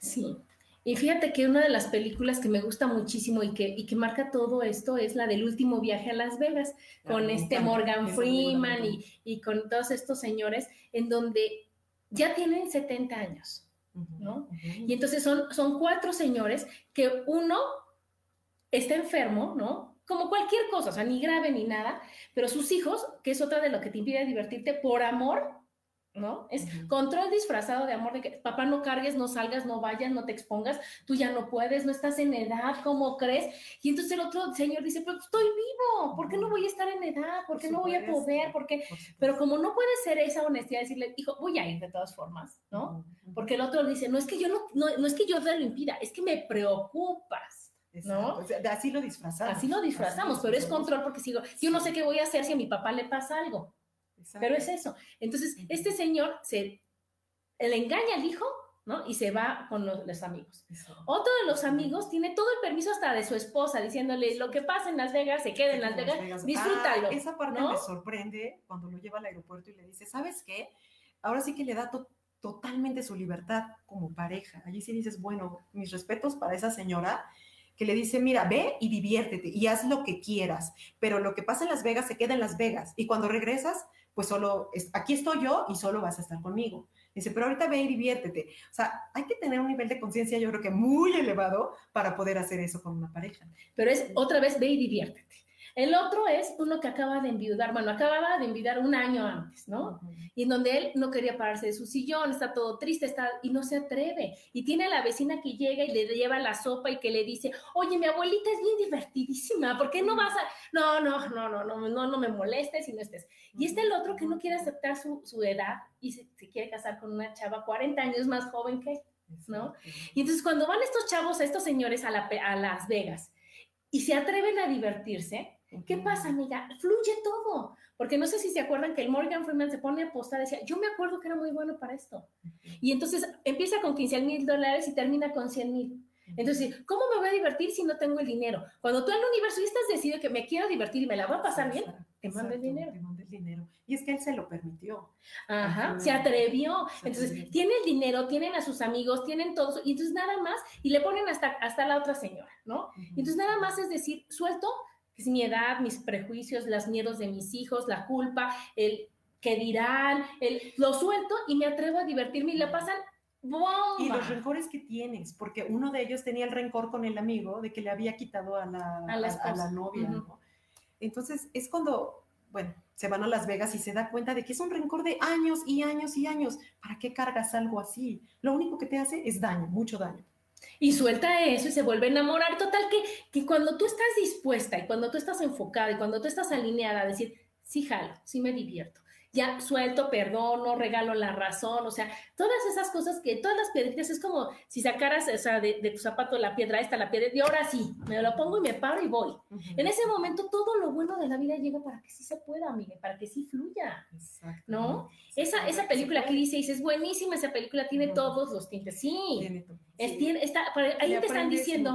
Sí. Y fíjate que una de las películas que me gusta muchísimo y que, y que marca todo esto es la del último viaje a Las Vegas, con este Morgan Freeman y, y con todos estos señores, en donde ya tienen 70 años ¿no? Y entonces son, son cuatro señores que uno está enfermo, ¿no? Como cualquier cosa, o sea, ni grave ni nada, pero sus hijos, que es otra de lo que te impide divertirte, por amor, ¿no? Es control disfrazado de amor de que papá no cargues, no salgas, no vayas, no te expongas, tú ya no puedes, no estás en edad, ¿cómo crees? Y entonces el otro señor dice, pero estoy vivo, ¿por qué no voy a estar en edad? ¿Por qué no voy a poder? ¿Por qué? Pero como no puede ser esa honestidad, decirle, hijo, voy a ir de todas formas, ¿no? Porque el otro dice, no es que yo no, no, es que yo te lo impida, es que me preocupas. ¿No? así lo disfrazamos. Así lo disfrazamos, pero es control porque sigo, yo no sé qué voy a hacer si a mi papá le pasa algo. Pero es eso. Entonces, este señor se le engaña al hijo, ¿no? Y se va con los, amigos. Otro de los amigos tiene todo el permiso hasta de su esposa, diciéndole lo que pasa en Las Vegas, se queda en Las Vegas, disfrútalo. Ah, esa parte me sorprende cuando lo lleva al aeropuerto y le dice, ¿sabes qué? Ahora sí que le da totalmente su libertad como pareja. Allí sí dices, bueno, mis respetos para esa señora que le dice, mira, ve y diviértete y haz lo que quieras, pero lo que pasa en Las Vegas se queda en Las Vegas y cuando regresas pues solo, aquí estoy yo y solo vas a estar conmigo. Dice, pero ahorita ve y diviértete. O sea, hay que tener un nivel de conciencia, yo creo que muy elevado para poder hacer eso con una pareja. Pero es otra vez ve y diviértete. El otro es uno que acaba de enviudar, bueno, acababa de enviudar un año antes, ¿no? Y en donde él no quería pararse de su sillón, está todo triste, está y no se atreve. Y tiene a la vecina que llega y le lleva la sopa y que le dice, oye, mi abuelita es bien divertidísima, ¿por qué no vas a...? No, no, no, no, no, no, no me molestes y no estés. Y está el otro que no quiere aceptar su, su edad y se, quiere casar con una chava 40 años más joven que él, ¿no? Y entonces cuando van estos chavos, estos señores a, la, a Las Vegas y se atreven a divertirse, ¿Qué pasa, amiga? Fluye todo. Porque no sé si se acuerdan que el Morgan Freeman se pone a postar, decía, yo me acuerdo que era muy bueno para esto. Y entonces empieza con 15 mil dólares y termina con 100 mil. Entonces, ¿cómo me voy a divertir si no tengo el dinero? Cuando tú en el universo ya estás decidido que me quiero divertir y me la voy a pasar bien, te manda el dinero. Te manda el dinero. Y es que él se lo permitió. Ajá, se atrevió. entonces, tiene el dinero, tienen a sus amigos, tienen todos, y entonces nada más, y le ponen hasta, hasta la otra señora, ¿no? Entonces, nada más es decir, suelto, es mi edad, mis prejuicios, los miedos de mis hijos, la culpa, el que dirán, el, lo suelto y me atrevo a divertirme y le pasan y los rencores que tienes, porque uno de ellos tenía el rencor con el amigo de que le había quitado a la, a la, novia. Entonces es cuando, bueno, se van a Las Vegas y se da cuenta de que es un rencor de años y años y años. ¿Para qué cargas algo así? Lo único que te hace es daño, mucho daño. Y suelta eso y se vuelve a enamorar. Total que, que cuando tú estás dispuesta y cuando tú estás enfocada y cuando tú estás alineada a decir, sí jalo, sí me divierto, ya suelto, perdono, regalo la razón, o sea, todas esas cosas que, todas las piedritas, es como si sacaras, o sea, de, tu zapato la piedra esta, la piedra, y ahora sí, me lo pongo y me paro y voy. En ese momento todo lo bueno de la vida llega para que sí se pueda, Miguel, para que sí fluya, ¿no? Esa, esa película que dice, es buenísima esa película, tiene todos los tintes, sí, tiene Es, tiene, está, ahí te están diciendo,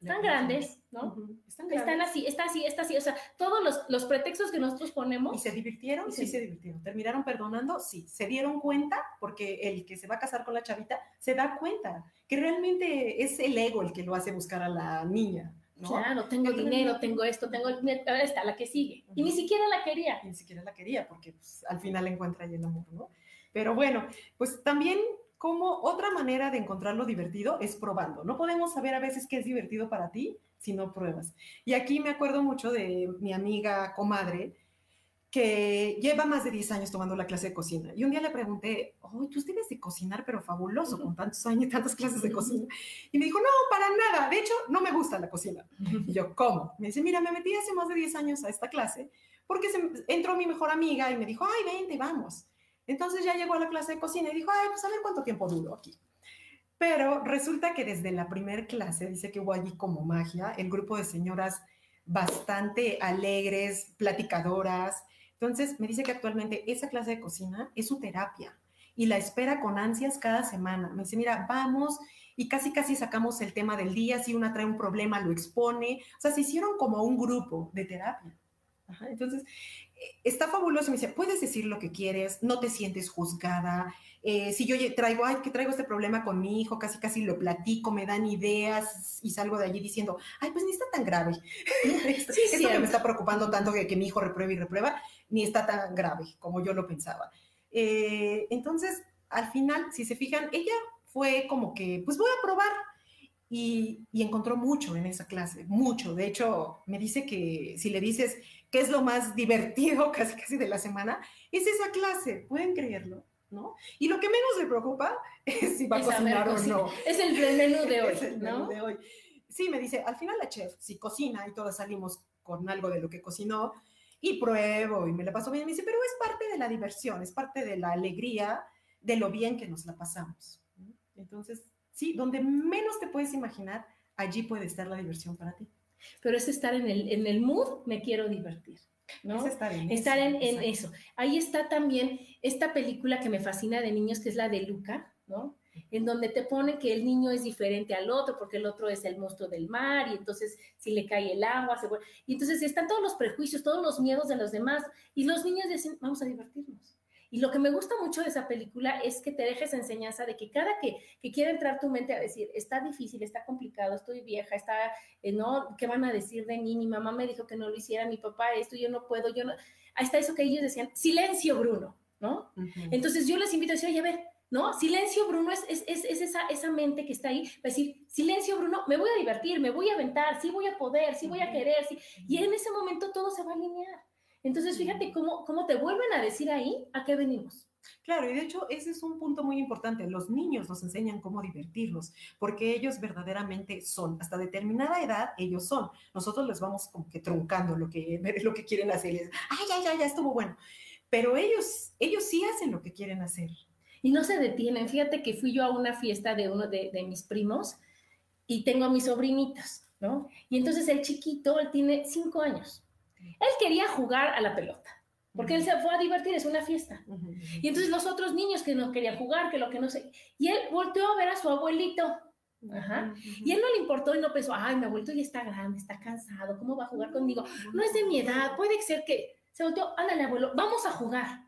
están grandes, ¿no? Están, así, está así, está así. O sea, todos los, los pretextos que nosotros ponemos. ¿Y se divirtieron? Sí, se... divirtieron. ¿Terminaron perdonando? Sí. ¿Se dieron cuenta? Porque el que se va a casar con la chavita se da cuenta que realmente es el ego el que lo hace buscar a la niña. ¿no? Claro, tengo dinero, tengo esto, tengo esta, la que sigue. Y ni siquiera la quería. ni siquiera la quería, porque pues, al final encuentra ahí el amor, ¿no? Pero bueno, pues también como otra manera de encontrarlo divertido es probando. No podemos saber a veces qué es divertido para ti si no pruebas. Y aquí me acuerdo mucho de mi amiga comadre, que lleva más de 10 años tomando la clase de cocina. Y un día le pregunté, oh, tú debes de cocinar, pero fabuloso, con tantos años y tantas clases de cocina. Y me dijo, no, para nada, de hecho, no me gusta la cocina. Y yo, ¿cómo? Me dice, mira, me metí hace más de 10 años a esta clase porque se, entró mi mejor amiga y me dijo, ay, vente, vamos. Entonces ya llegó a la clase de cocina y dijo, ay, pues a ver cuánto tiempo duro aquí. Pero resulta que desde la primera clase, dice que hubo allí como magia, el grupo de señoras bastante alegres, platicadoras. Entonces me dice que actualmente esa clase de cocina es su terapia y la espera con ansias cada semana. Me dice, mira, vamos y casi casi sacamos el tema del día, si una trae un problema, lo expone. O sea, se hicieron como un grupo de terapia. entonces, está fabuloso. Me dice, puedes decir lo que quieres, no te sientes juzgada. Eh, si yo traigo, ay, que traigo este problema con mi hijo, casi casi lo platico, me dan ideas y salgo de allí diciendo, ay, pues ni está tan grave. sí, Esto que me está preocupando tanto que, que, mi hijo repruebe y reprueba, ni está tan grave como yo lo pensaba. Eh, entonces, al final, si se fijan, ella fue como que, pues voy a probar. Y, y, encontró mucho en esa clase, mucho. De hecho, me dice que si le dices, ¿Qué es lo más divertido casi casi de la semana? Es esa clase, ¿pueden creerlo? ¿No? Y lo que menos le preocupa es si va a cocinar o no. Es el menú de hoy, Es el menú ¿no? de hoy. Sí, me dice, al final la chef, si cocina y todas salimos con algo de lo que cocinó y pruebo y me la paso bien, me dice, pero es parte de la diversión, es parte de la alegría, de lo bien que nos la pasamos. Entonces, sí, donde menos te puedes imaginar, allí puede estar la diversión para ti. Pero es estar en el, en el mood, me quiero divertir, ¿no? Es estar en Estar eso, en, eso. Ahí está también esta película que me fascina de niños, que es la de Luca, ¿no? En donde te pone que el niño es diferente al otro, porque el otro es el monstruo del mar, y entonces si le cae el agua, se vuelve... Y entonces están todos los prejuicios, todos los miedos de los demás, y los niños dicen, vamos a divertirnos. Y lo que me gusta mucho de esa película es que te dejes enseñanza de que cada que, que quiera entrar tu mente a decir, está difícil, está complicado, estoy vieja, está, eh, ¿no? ¿Qué van a decir de mí? Mi mamá me dijo que no lo hiciera, mi papá esto, yo no puedo, yo no... Está eso que ellos decían, silencio, Bruno, ¿no? Ujú. Entonces yo les invito a decir, oye, a ver, ¿no? Silencio, Bruno, es, es, es, es esa, esa mente que está ahí, va a decir, silencio, Bruno, me voy a divertir, me voy a aventar, sí voy a poder, sí voy a querer, sí. Y en ese momento todo se va a alinear. Entonces, fíjate cómo, cómo te vuelven a decir ahí a qué venimos. Claro, y de hecho ese es un punto muy importante. Los niños nos enseñan cómo divertirnos, porque ellos verdaderamente son, hasta determinada edad ellos son. Nosotros les vamos como que truncando lo que, lo que quieren hacer. es, ay, ya, ya, ya estuvo bueno. Pero ellos, ellos sí hacen lo que quieren hacer. Y no se detienen. Fíjate que fui yo a una fiesta de uno de, de mis primos y tengo a mis sobrinitos, ¿no? Y entonces el chiquito, él tiene cinco años. Él quería jugar a la pelota, porque él se fue a divertir, es una fiesta. Y entonces los otros niños que no querían jugar, que lo que no sé. Y él volteó a ver a su abuelito. Ajá. Y él no le importó y no pensó, ay, mi abuelito ya está grande, está cansado, ¿cómo va a jugar conmigo? No es de mi edad, puede ser que se volteó, ándale, abuelo, vamos a jugar.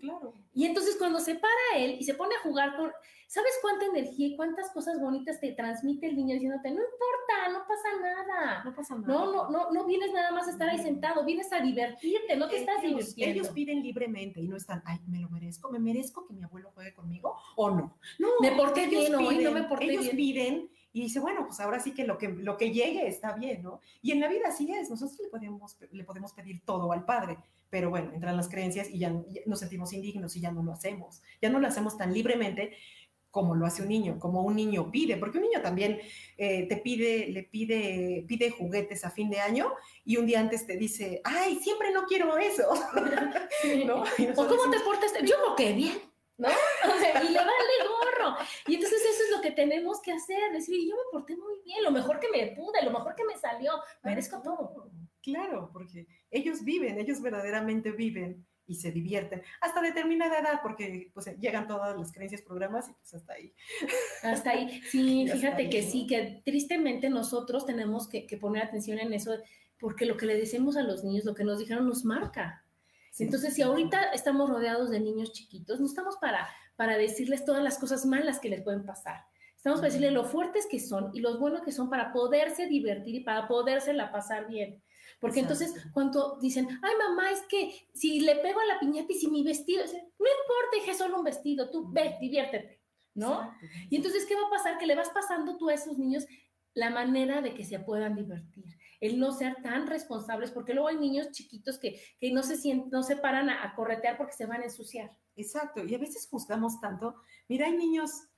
Claro. Y entonces cuando se para él y se pone a jugar con, ¿sabes cuánta energía y cuántas cosas bonitas te transmite el niño diciéndote, no importa, no pasa nada? No pasa nada. No, no, no, no vienes nada más a estar ahí sentado, vienes a divertirte, no te estás ellos, divirtiendo. ellos piden libremente y no están, ay, me lo merezco, me merezco que mi abuelo juegue conmigo o no. No, Me porté ellos bien hoy, no piden- me porté ellos bien. piden y dice, bueno, pues ahora sí que lo que lo que llegue está bien, ¿no? Y en la vida así es, nosotros le podemos le podemos pedir todo al padre, pero bueno, entran las creencias y ya, nos sentimos indignos y ya no lo hacemos. Ya no lo hacemos tan libremente como lo hace un niño, como un niño pide, porque un niño también eh, te pide, le pide, pide juguetes a fin de año y un día antes te dice, ay, siempre no quiero eso, Sí. ¿no? ¿O cómo te portaste? Yo creo que bien, ¿no? O sea, y le vale gorro. Y entonces eso es lo que tenemos que hacer, decir, yo me porté muy bien, lo mejor que me pude, lo mejor que me salió, merezco todo. Claro, porque ellos viven, ellos verdaderamente viven y se divierten hasta determinada edad, porque pues llegan todas las creencias, programas y pues hasta ahí. Hasta ahí. Sí, fíjate que sí, que tristemente nosotros tenemos que, que poner atención en eso, porque lo que le decimos a los niños, lo que nos dijeron, nos marca. Entonces, si ahorita estamos rodeados de niños chiquitos, no estamos para, para decirles todas las cosas malas que les pueden pasar. Estamos para decirles lo fuertes que son y lo buenos que son para poderse divertir y para poderse la pasar bien. Porque entonces, cuando dicen, ay, mamá, es que si le pego a la piñata y si mi vestido, no importa, dije solo un vestido, tú ve, diviértete, ¿no? Exacto. Y entonces, ¿qué va a pasar? Que le vas pasando tú a esos niños la manera de que se puedan divertir, el no ser tan responsables, porque luego hay niños chiquitos que, que no, se sienten, no se paran a, a corretear porque se van a ensuciar. Exacto, y a veces juzgamos tanto. Mira, hay niños,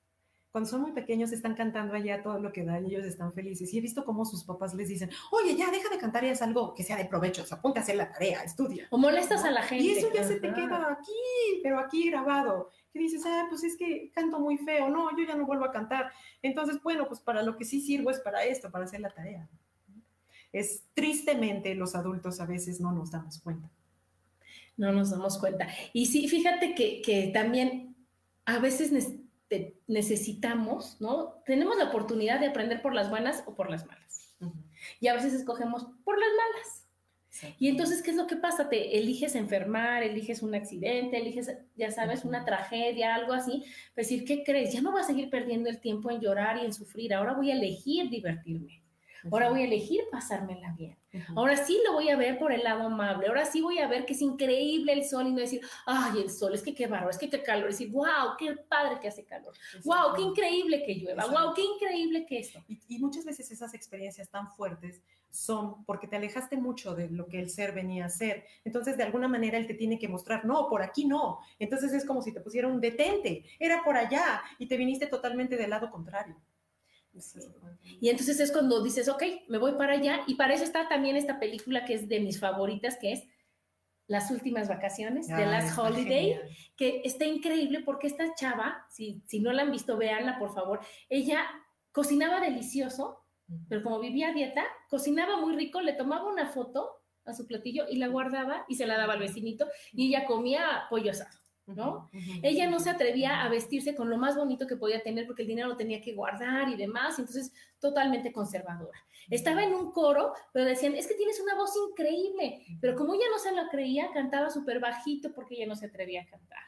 cuando son muy pequeños, están cantando allá todo lo que dan y ellos están felices. Y he visto cómo sus papás les dicen, oye, ya, deja de cantar y haz algo que sea de provecho, o sea, ponte a hacer la tarea, estudia. O molestas a la gente. Y eso ya se te queda aquí, pero aquí grabado. Que dices, ah, pues es que canto muy feo, no, yo ya no vuelvo a cantar. Entonces, bueno, pues para lo que sí sirvo es para esto, para hacer la tarea. Es tristemente los adultos a veces no nos damos cuenta. No nos damos cuenta. Y sí, fíjate que, que también a veces te- necesitamos, ¿no? Tenemos la oportunidad de aprender por las buenas o por las malas. Y a veces escogemos por las malas. Y entonces, ¿qué es lo que pasa? Te eliges enfermar, eliges un accidente, eliges, ya sabes, una tragedia, algo así. Pues decir, ¿qué crees? Ya no voy a seguir perdiendo el tiempo en llorar y en sufrir. Ahora voy a elegir divertirme. Ahora voy a elegir pasármela bien. Ahora sí lo voy a ver por el lado amable. Ahora sí voy a ver que es increíble el sol y no decir, ay, el sol, es que qué barro, es que qué calor. Es decir, wow, qué padre que hace calor. Wow, qué increíble que llueva. Wow, qué increíble que esto. Y, y, muchas veces esas experiencias tan fuertes son porque te alejaste mucho de lo que el ser venía a ser. Entonces, de alguna manera, él te tiene que mostrar, no, por aquí no. Entonces es como si te pusiera un detente, era por allá y te viniste totalmente del lado contrario. Y entonces es cuando dices, ok, me voy para allá. Y para eso está también esta película que es de mis favoritas, que es Las últimas vacaciones, de Last Holiday, que está increíble porque esta chava, si, si no la han visto, véanla, por favor. Ella cocinaba delicioso, pero como vivía a dieta, cocinaba muy rico, le tomaba una foto a su platillo y la guardaba y se la daba al vecinito y ella comía pollo asado. ¿No? Ella no se atrevía a vestirse con lo más bonito que podía tener porque el dinero lo tenía que guardar y demás, entonces totalmente conservadora. Estaba en un coro, pero decían, es que tienes una voz increíble, pero como ella no se lo creía, cantaba súper bajito porque ella no se atrevía a cantar,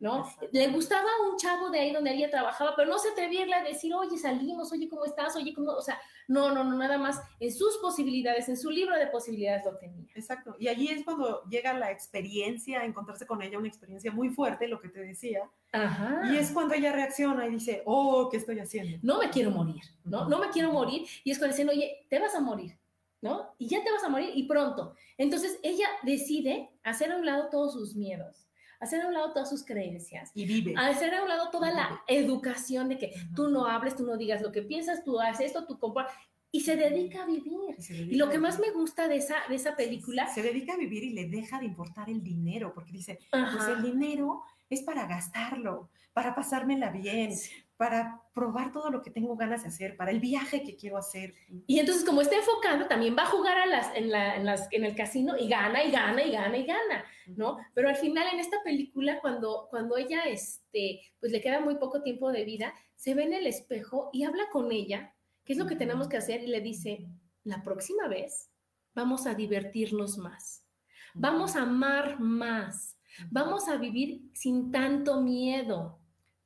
¿no? Le gustaba un chavo de ahí donde ella trabajaba, pero no se atrevía a decir, oye, salimos, oye, ¿cómo estás? Oye, ¿cómo? O sea, no, no, no, nada más en sus posibilidades, en su libro de posibilidades lo tenía. Exacto. Y allí es cuando llega la experiencia, encontrarse con ella, una experiencia muy fuerte, lo que te decía. Ajá. Y es cuando ella reacciona y dice, oh, ¿qué estoy haciendo? No me quiero morir, ¿no? No me quiero morir. Y es cuando dicen, oye, te vas a morir, ¿no? Y ya te vas a morir y pronto. Entonces ella decide hacer a un lado todos sus miedos hacer a un lado todas sus creencias. Y vive. Hacer a un lado toda la educación de que tú no hables, tú no digas lo que piensas, tú haces esto, tú compras. Y se dedica a vivir. Y, lo que más me gusta de esa, de esa película... Se dedica a vivir y le deja de importar el dinero, porque dice, pues el dinero es para gastarlo, para pasármela bien, para probar todo lo que tengo ganas de hacer, para el viaje que quiero hacer. Y entonces, como está enfocando, también va a jugar a las, en, la, en, las, en el casino y gana y gana y gana y gana. ¿no? Pero al final en esta película, cuando, cuando ella, este, pues le queda muy poco tiempo de vida, se ve en el espejo y habla con ella, qué es lo que tenemos que hacer, y le dice, la próxima vez vamos a divertirnos más, vamos a amar más, vamos a vivir sin tanto miedo.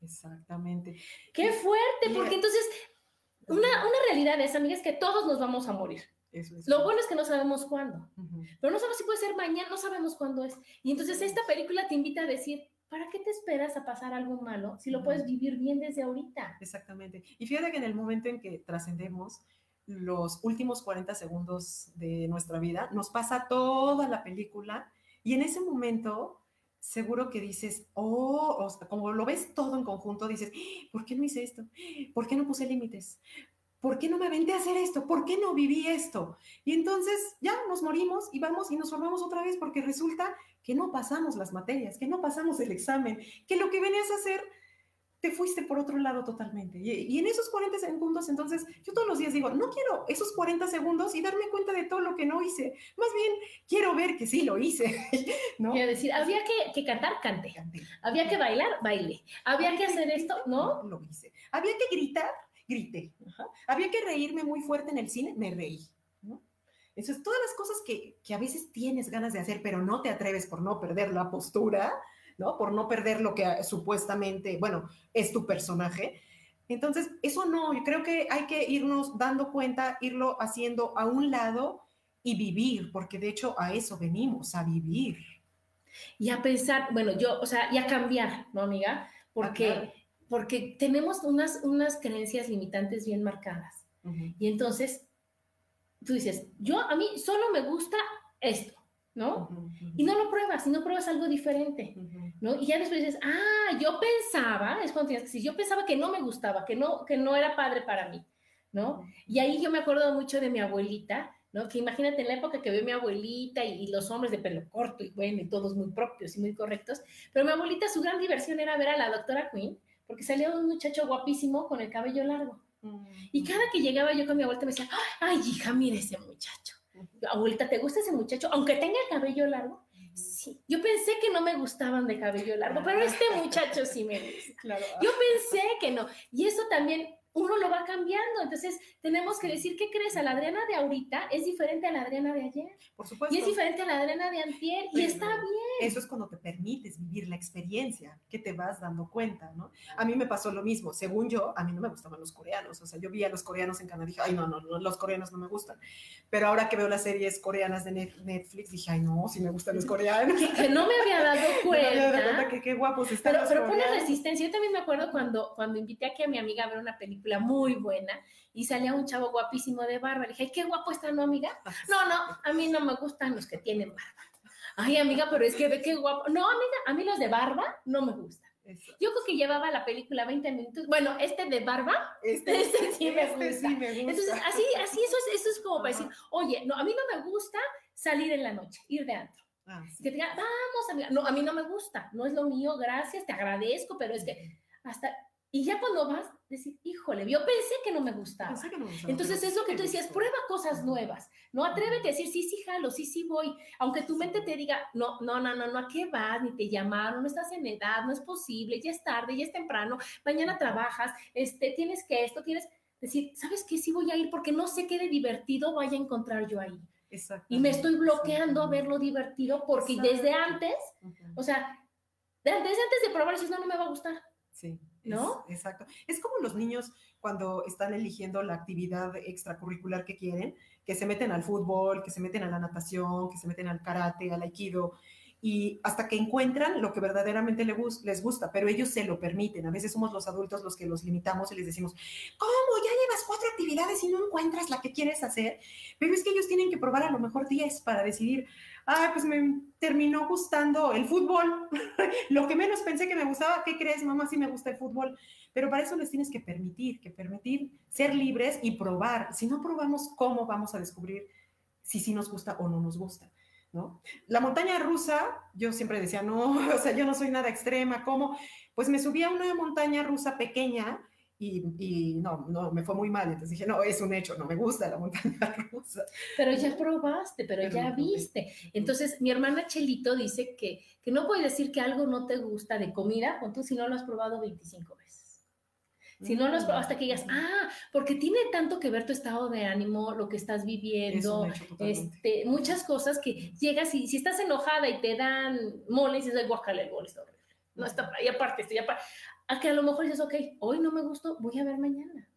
Exactamente. Qué fuerte, porque entonces una, una realidad es, amigas, que todos nos vamos a morir. Lo bueno es que no sabemos cuándo, pero no sabemos si puede ser mañana, no sabemos cuándo es. Y entonces esta película te invita a decir, ¿para qué te esperas a pasar algo malo si lo puedes vivir bien desde ahorita? Exactamente. Y fíjate que en el momento en que trascendemos los últimos 40 segundos de nuestra vida, nos pasa toda la película y en ese momento seguro que dices, oh, como lo ves todo en conjunto, dices, ¿por qué no hice esto? ¿Por qué no puse límites? ¿por qué no me aventé a hacer esto? ¿Por qué no viví esto? Y entonces ya nos morimos y vamos y nos formamos otra vez porque resulta que no pasamos las materias, que no pasamos el examen, que lo que venías a hacer te fuiste por otro lado totalmente. Y, en esos 40 segundos, entonces, yo todos los días digo, no quiero esos 40 segundos y darme cuenta de todo lo que no hice. Más bien, quiero ver que sí lo hice. ¿no? Quiero decir, había que, que cantar, cante. Había que bailar, baile. Había que hacer esto, ¿no? Lo hice. Había que gritar, grité. Había que reírme muy fuerte en el cine, me reí. ¿no? Entonces, todas las cosas que, que, a veces tienes ganas de hacer, pero no te atreves por no perder la postura, ¿no? Por no perder lo que supuestamente, bueno, es tu personaje. Entonces, eso no, yo creo que hay que irnos dando cuenta, irlo haciendo a un lado y vivir, porque de hecho a eso venimos, a vivir. Y a pensar, bueno, yo, o sea, y a cambiar, ¿no, amiga? Porque porque tenemos unas, unas creencias limitantes bien marcadas. Y entonces, tú dices, yo a mí solo me gusta esto, ¿no? Y no lo pruebas, y no pruebas algo diferente, ¿no? Y ya después dices, ah, yo pensaba, es cuando tienes que decir, yo pensaba que no me gustaba, que no, que no era padre para mí, ¿no? Y ahí yo me acuerdo mucho de mi abuelita, ¿no? Que imagínate en la época que veo mi abuelita y, y, los hombres de pelo corto y bueno, y todos muy propios y muy correctos, pero mi abuelita su gran diversión era ver a la doctora Queen, porque salía un muchacho guapísimo con el cabello largo. Y mm. cada que llegaba yo con mi abuelita me decía, ay, hija, mire ese muchacho. Abuelita, ¿te gusta ese muchacho? Aunque tenga el cabello largo. Sí, yo pensé que no me gustaban de cabello largo, pero este muchacho sí me gusta. Yo pensé que no. Y eso también uno lo va cambiando. Entonces, tenemos que decir, ¿qué crees? A la Adriana de ahorita es diferente a la Adriana de ayer. Por supuesto. Y es diferente a la Adriana de antier. y está bien. Eso es cuando te permites vivir la experiencia, que te vas dando cuenta, ¿no? A mí me pasó lo mismo. Según yo, a mí no me gustaban los coreanos. O sea, yo vi a los coreanos en Canadá y dije, ay, no, no, no, los coreanos no me gustan. Pero ahora que veo las series coreanas de Netflix, dije, ay, no, sí me gustan los coreanos. Que, no me había dado cuenta. no me había dado cuenta que qué guapos están Pero, pero pone resistencia. Yo también me acuerdo cuando, cuando invité aquí a mi amiga a ver una película muy buena y salía un chavo guapísimo de barba. Le dije, qué guapo está, ¿no, amiga? No, no, a mí no me gustan los que tienen barba. Ay, amiga, pero es que ve qué guapo. No, amiga, a mí los de barba no me gustan. Yo creo que llevaba la película 20 minutos. Bueno, este de barba, este, este, sí, me este gusta. sí, me gusta. Entonces, así, así eso, es, eso es como para decir, oye, no, a mí no me gusta salir en la noche, ir de antro. Ah, que te diga, vamos, amiga. No, a mí no me gusta, no es lo mío, gracias, te agradezco, pero es que hasta y ya cuando vas, decir, híjole, yo pensé que no me gustaba. Entonces es lo que tú decías, prueba cosas nuevas. No atrévete a decir, sí, sí, jalo, sí, sí voy. Aunque tu mente te diga, no, no, no, no, no, ¿a qué vas? Ni te llamaron, no estás en edad, no es posible, ya es tarde, ya es temprano, mañana trabajas, este, tienes que esto, tienes... Decir, ¿sabes qué? Sí voy a ir porque no sé qué de divertido vaya a encontrar yo ahí. Y me estoy bloqueando a ver lo divertido porque desde antes, o sea, desde antes de probar, dices, no, no me va a gustar. Sí. ¿No? exacto. Es como los niños cuando están eligiendo la actividad extracurricular que quieren, que se meten al fútbol, que se meten a la natación, que se meten al karate, al aikido, y hasta que encuentran lo que verdaderamente les gusta, pero ellos se lo permiten. A veces somos los adultos los que los limitamos y les decimos, ¿cómo? Ya llevas cuatro actividades y no encuentras la que quieres hacer. Pero es que ellos tienen que probar a lo mejor diez para decidir, ah, pues me terminó gustando el fútbol. Lo que menos pensé que me gustaba, ¿qué crees, mamá? Sí me gusta el fútbol. Pero para eso les tienes que permitir, que permitir ser libres y probar. Si no probamos, ¿cómo vamos a descubrir si sí nos gusta o no nos gusta? ¿No? La montaña rusa, yo siempre decía, no, o sea, yo no soy nada extrema, ¿cómo? Pues me subí a una montaña rusa pequeña y, no, no, me fue muy mal. Entonces dije, no, es un hecho, no me gusta la montaña rusa. Pero ya probaste, pero, ya viste. Entonces, mi hermana Chelito dice que, que no puedes decir que algo no te gusta de comida, tú si no lo has probado 25 veces. Si no lo has probado, hasta que digas, ah, porque tiene tanto que ver tu estado de ánimo, lo que estás viviendo, este, muchas cosas que llegas y si estás enojada y te dan mole y dices, guacala, el mole está horrible. No está, y aparte, estoy aparte a que a lo mejor dices, ok, hoy no me gustó, voy a ver mañana,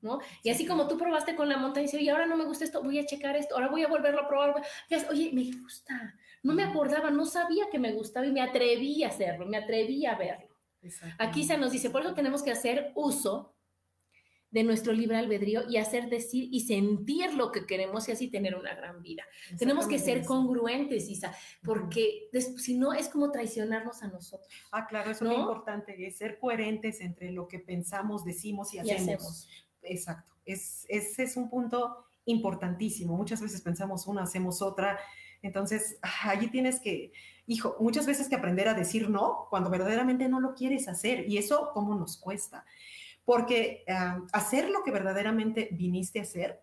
¿no? Y así como tú probaste con la montaña y dices, y ahora no me gusta esto, voy a checar esto, ahora voy a volverlo a probar. Oye, me gusta, no me acordaba, no sabía que me gustaba y me atreví a hacerlo, me atreví a verlo. Aquí se nos dice, por eso tenemos que hacer uso de nuestro libre albedrío y hacer decir y sentir lo que queremos y así tener una gran vida. Tenemos que ser congruentes, Isa, porque si no es como traicionarnos a nosotros. Ah, claro, eso es muy importante, es ser coherentes entre lo que pensamos, decimos y hacemos. Exacto, es, ese es un punto importantísimo. Muchas veces pensamos una, hacemos otra. Entonces, ah, allí tienes que, hijo, muchas veces que aprender a decir no cuando verdaderamente no lo quieres hacer. Y eso, ¿cómo nos cuesta? Porque ah, hacer lo que verdaderamente viniste a hacer,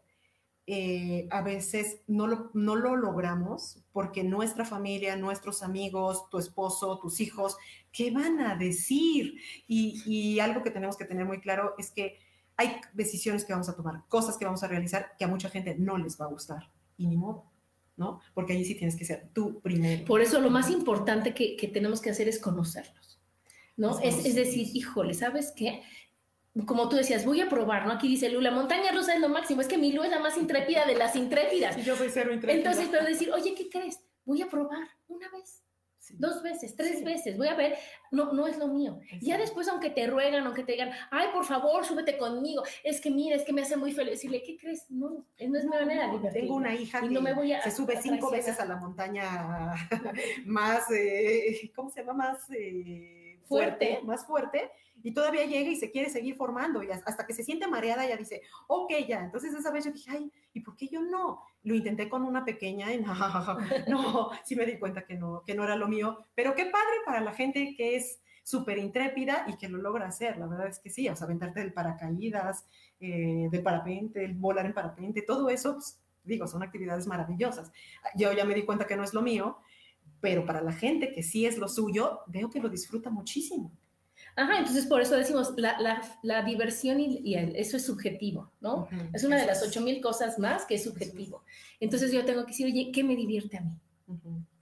eh, a veces no lo, no lo logramos porque nuestra familia, nuestros amigos, tu esposo, tus hijos, ¿qué van a decir? Y, y, algo que tenemos que tener muy claro es que hay decisiones que vamos a tomar, cosas que vamos a realizar que a mucha gente no les va a gustar. Y ni modo. ¿no? Porque ahí sí tienes que ser tú primero. Por eso lo más importante que, que tenemos que hacer es conocerlos, ¿no? Es, es, decir, híjole, ¿sabes qué? Como tú decías, voy a probar, ¿no? Aquí dice Lula, montaña rusa es lo máximo, es que mi Lu es la más intrépida de las intrépidas. Y yo soy cero intrépida. Entonces, pero decir, oye, ¿qué crees? Voy a probar una vez, dos veces, tres veces, voy a ver, no, no es lo mío. Ya después, aunque te ruegan, aunque te digan, ay, por favor, súbete conmigo, es que mira, es que me hace muy feliz. Decirle, ¿qué crees? No, no es mi manera Tengo una hija que no me voy a, se sube cinco veces a la montaña más, eh, ¿cómo se llama? Más... Eh, fuerte, más fuerte, y todavía llega y se quiere seguir formando, y hasta que se siente mareada ya dice, ok, ya, entonces esa vez yo dije, ay, ¿y por qué yo no? Lo intenté con una pequeña y no, sí me di cuenta que no, que no era lo mío, pero qué padre para la gente que es súper intrépida y que lo logra hacer, la verdad es que sí, o sea, aventarte del paracaídas, eh, del parapente, el volar en parapente, todo eso, pues, digo, son actividades maravillosas. Yo ya me di cuenta que no es lo mío, pero para la gente que sí es lo suyo, veo que lo disfruta muchísimo. Ajá, entonces por eso decimos, la, la, la diversión y, y eso es subjetivo, ¿no? Ujú, Es una de las ocho mil cosas más que es subjetivo. Entonces yo tengo que decir, oye, ¿qué me divierte a mí?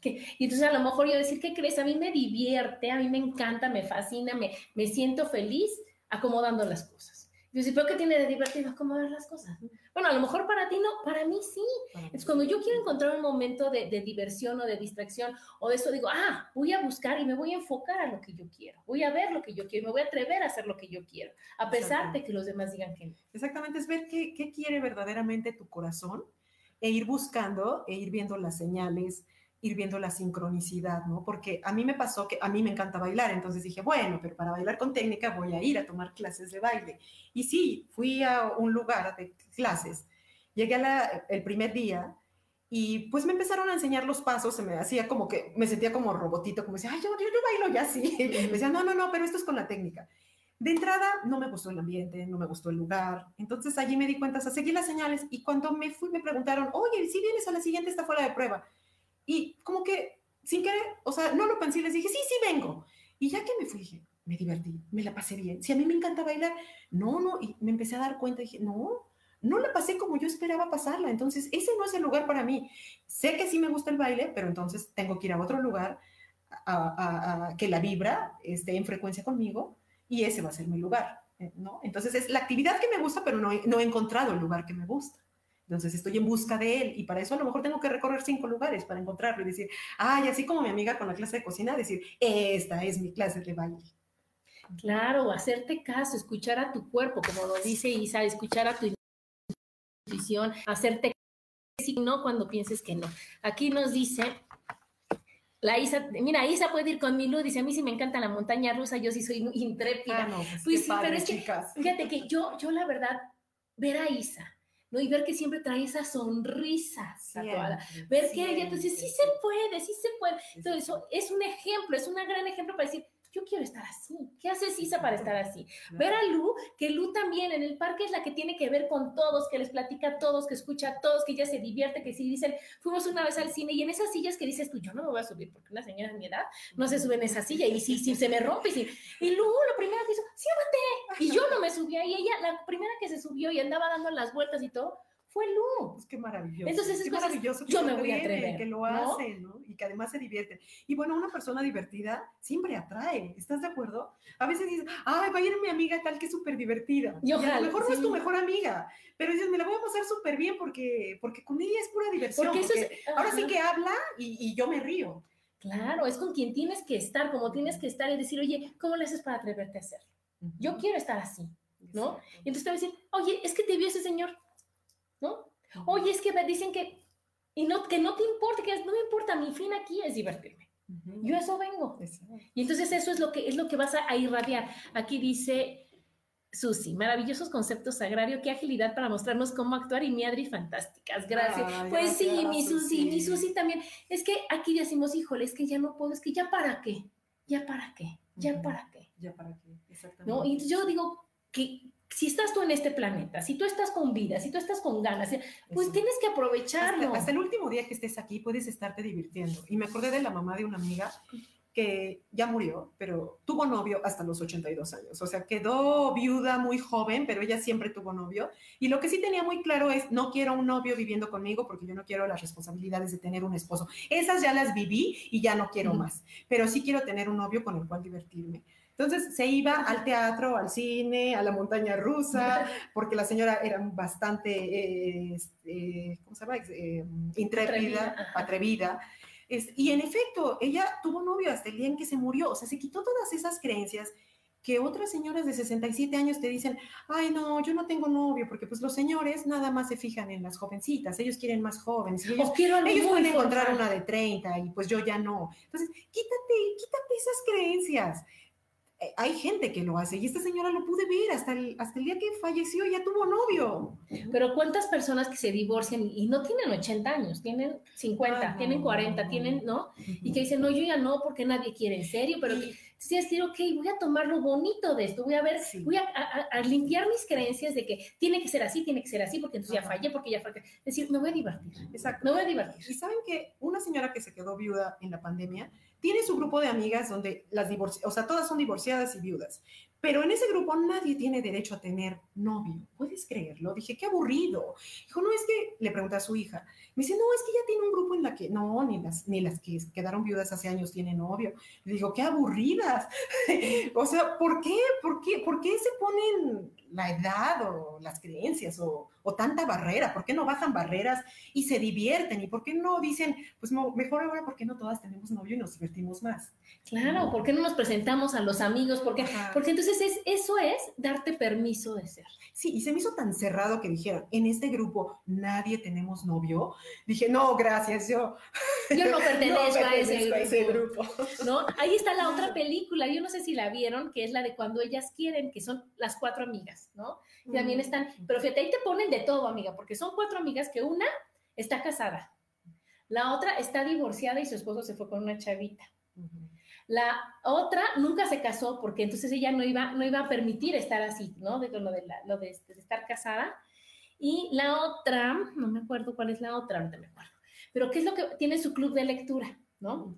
¿Qué? Y entonces a lo mejor yo decir, ¿qué crees? A mí me divierte, a mí me encanta, me fascina, me, me siento feliz acomodando las cosas. Yo decir, ¿pero qué tiene de divertido acomodar las cosas? Bueno, a lo mejor para ti no, para mí sí. Para mí. Entonces, cuando yo quiero encontrar un momento de, de diversión o de distracción o de eso, digo, ah, voy a buscar y me voy a enfocar a lo que yo quiero. Voy a ver lo que yo quiero, me voy a atrever a hacer lo que yo quiero, a pesar de que los demás digan que no. Exactamente, es ver qué, qué quiere verdaderamente tu corazón e ir buscando e ir viendo las señales, ir viendo la sincronicidad, ¿no? Porque a mí me pasó que a mí me encanta bailar, entonces dije, bueno, pero para bailar con técnica voy a ir a tomar clases de baile. Y sí, fui a un lugar de clases, llegué a la- el primer día y pues me empezaron a enseñar los pasos, se me hacía como que, me sentía como robotito, como decía, ay, yo, yo, yo bailo ya sí. Me decía, no, no, no, pero esto es con la técnica. De entrada no me gustó el ambiente, no me gustó el lugar. Entonces allí me di cuenta, o sea, seguí las señales y cuando me fui me preguntaron, oye, si vienes a la siguiente está fuera de prueba. Y como que sin querer, o sea, no lo pensé, les dije, sí, sí vengo. Y ya que me fui, dije, me divertí, me la pasé bien. Si a mí me encanta bailar, no, no, y me empecé a dar cuenta, dije, no, no la pasé como yo esperaba pasarla. Entonces, ese no es el lugar para mí. Sé que sí me gusta el baile, pero entonces tengo que ir a otro lugar a, que la vibra esté en frecuencia conmigo y ese va a ser mi lugar, eh, ¿no? Entonces es la actividad que me gusta, pero no no he encontrado el lugar que me gusta. Entonces estoy en busca de él y para eso a lo mejor tengo que recorrer cinco lugares para encontrarlo y decir, ay, así como mi amiga con la clase de cocina, decir, esta es mi clase de baile. Claro, hacerte caso, escuchar a tu cuerpo, como lo dice Isa, escuchar a tu intuición, hacerte caso, y no cuando pienses que no. Aquí nos dice la Isa, mira, Isa puede ir con Milú, dice, a mí sí me encanta la montaña rusa, yo sí soy intrépida. no, pues, Pues sí, padre, pero es que- chicas. Fíjate que yo, yo la verdad, ver a Isa, ¿no? Y ver que siempre trae esa sonrisa tatuada. Ver que ella, entonces sí se puede, sí se puede. Entonces, eso es un ejemplo, es un gran ejemplo para decir, yo quiero estar así. ¿Qué hace Isa para estar así? Ver a Lu, que Lu también en el parque es la que tiene que ver con todos, que les platica a todos, que escucha a todos, que ella se divierte, que si dicen, fuimos una vez al cine y en esas sillas que dices tú, yo no me voy a subir porque una señora de mi edad no se sube en esa silla y si, si se me rompe, si, y Lu lo primero que hizo, súbete, y yo no me subía y ella, la primera que se subió y andaba dando las vueltas y todo, fue Lu. Pues qué maravilloso. Entonces, qué cosas maravilloso que yo me voy a atreven, atrever, que lo ¿no? hacen, ¿no? Y que además se divierten. Y bueno, una persona divertida siempre atrae, ¿estás de acuerdo? A veces dices, ay, va a ir mi amiga tal que es súper divertida. Y Y a lo mejor no es tu mejor amiga, pero dices, me la voy a pasar súper bien porque, porque con ella es pura diversión. Porque eso es... ahora sí que habla y, y yo me río. Claro, es con quien tienes que estar, como tienes que estar y decir, oye, ¿cómo le haces para atreverte a hacerlo? Yo quiero estar así. ¿no? Y entonces te va a decir, oye, es que te vio ese señor, ¿no? Oye, es que me dicen que, y no, que no te importa, que no me importa, mi fin aquí es divertirme. Ujú. Yo a eso vengo. Y entonces eso es lo que, es lo que vas a, a irradiar. Aquí dice Susi, maravillosos conceptos agrario, qué agilidad para mostrarnos cómo actuar y mi Adri, fantásticas, gracias. Ay, pues sí, mi Susi, mi Susi. También. Es que aquí decimos, híjole, es que ya no puedo, es que ya para qué, ya para qué, ya para qué. Ya para qué, exactamente. ¿no? Y yo digo que si estás tú en este planeta, si tú estás con vida, si tú estás con ganas, pues Eso. tienes que aprovecharlo. Hasta, hasta el último día que estés aquí puedes estarte divirtiendo. Y me acordé de la mamá de una amiga que ya murió, pero tuvo novio hasta los 82 años. O sea, quedó viuda muy joven, pero ella siempre tuvo novio. Y lo que sí tenía muy claro es, no quiero un novio viviendo conmigo porque yo no quiero las responsabilidades de tener un esposo. Esas ya las viví y ya no quiero más. Pero sí quiero tener un novio con el cual divertirme. Entonces se iba al teatro, al cine, a la montaña rusa, porque la señora era bastante, eh, este, ¿cómo se llama? Eh, intrépida, Atrevida. Es- y en efecto, ella tuvo novio hasta el día en que se murió, o sea, se quitó todas esas creencias que otras señoras de 67 años te dicen, ay, no, yo no tengo novio, porque pues los señores nada más se fijan en las jovencitas, ellos quieren más jóvenes, ellos, O quiero ellos pueden encontrar una de 30 y pues yo ya no. Entonces, quítate, quítate esas creencias. Eh, Hay gente que lo hace y esta señora lo pude ver hasta el, hasta el día que falleció, ya tuvo novio. Pero ¿cuántas personas que se divorcian y no tienen 80 años, tienen 50, Ah, tienen 40, no. tienen, ¿no? Y que dicen, no, yo ya no, porque nadie quiere en serio, pero que- Entonces decir, ok, voy a tomar lo bonito de esto, voy a ver, voy a, limpiar mis creencias de que tiene que ser así, tiene que ser así, porque entonces ya fallé, porque ya fallé. Es decir, me voy a divertir. Exacto. Me voy a divertir. Y saben que una señora que se quedó viuda en la pandemia tiene su grupo de amigas donde las divorciadas, o sea, todas son divorciadas y viudas. Pero en ese grupo nadie tiene derecho a tener novio. ¿Puedes creerlo? Dije, qué aburrido. Dijo, no, es que, le pregunté a su hija. Me dice, no, es que ya tiene un grupo en la que, no, ni las, ni las que quedaron viudas hace años tienen novio. Le digo, qué aburridas. o sea, ¿por qué? ¿Por qué? ¿Por qué se ponen la edad o las creencias o, o, tanta barrera? ¿Por qué no bajan barreras y se divierten? ¿Y por qué no dicen, pues mejor ahora, ¿por qué no todas tenemos novio y nos divertimos más? Claro, ¿por qué no nos presentamos a los amigos? Porque, porque entonces es, eso es darte permiso de ser. Sí, y se me hizo tan cerrado que dijeron, en este grupo nadie tenemos novio. Dije, no, gracias, yo. Yo no pertenezco, a, ese, grupo. ¿No? Ahí está la otra película, yo no sé si la vieron, que es la de cuando ellas quieren, que son las cuatro amigas, ¿no? Y también están, pero fíjate, ahí te ponen de todo, amiga, porque son cuatro amigas que una está casada, la otra está divorciada y su esposo se fue con una chavita. La otra nunca se casó porque entonces ella no iba, no iba a permitir estar así, ¿no? De lo de, lo de, estar casada. Y la otra, no me acuerdo cuál es la otra, ahorita me acuerdo, pero ¿qué es lo que tiene su club de lectura, ¿no?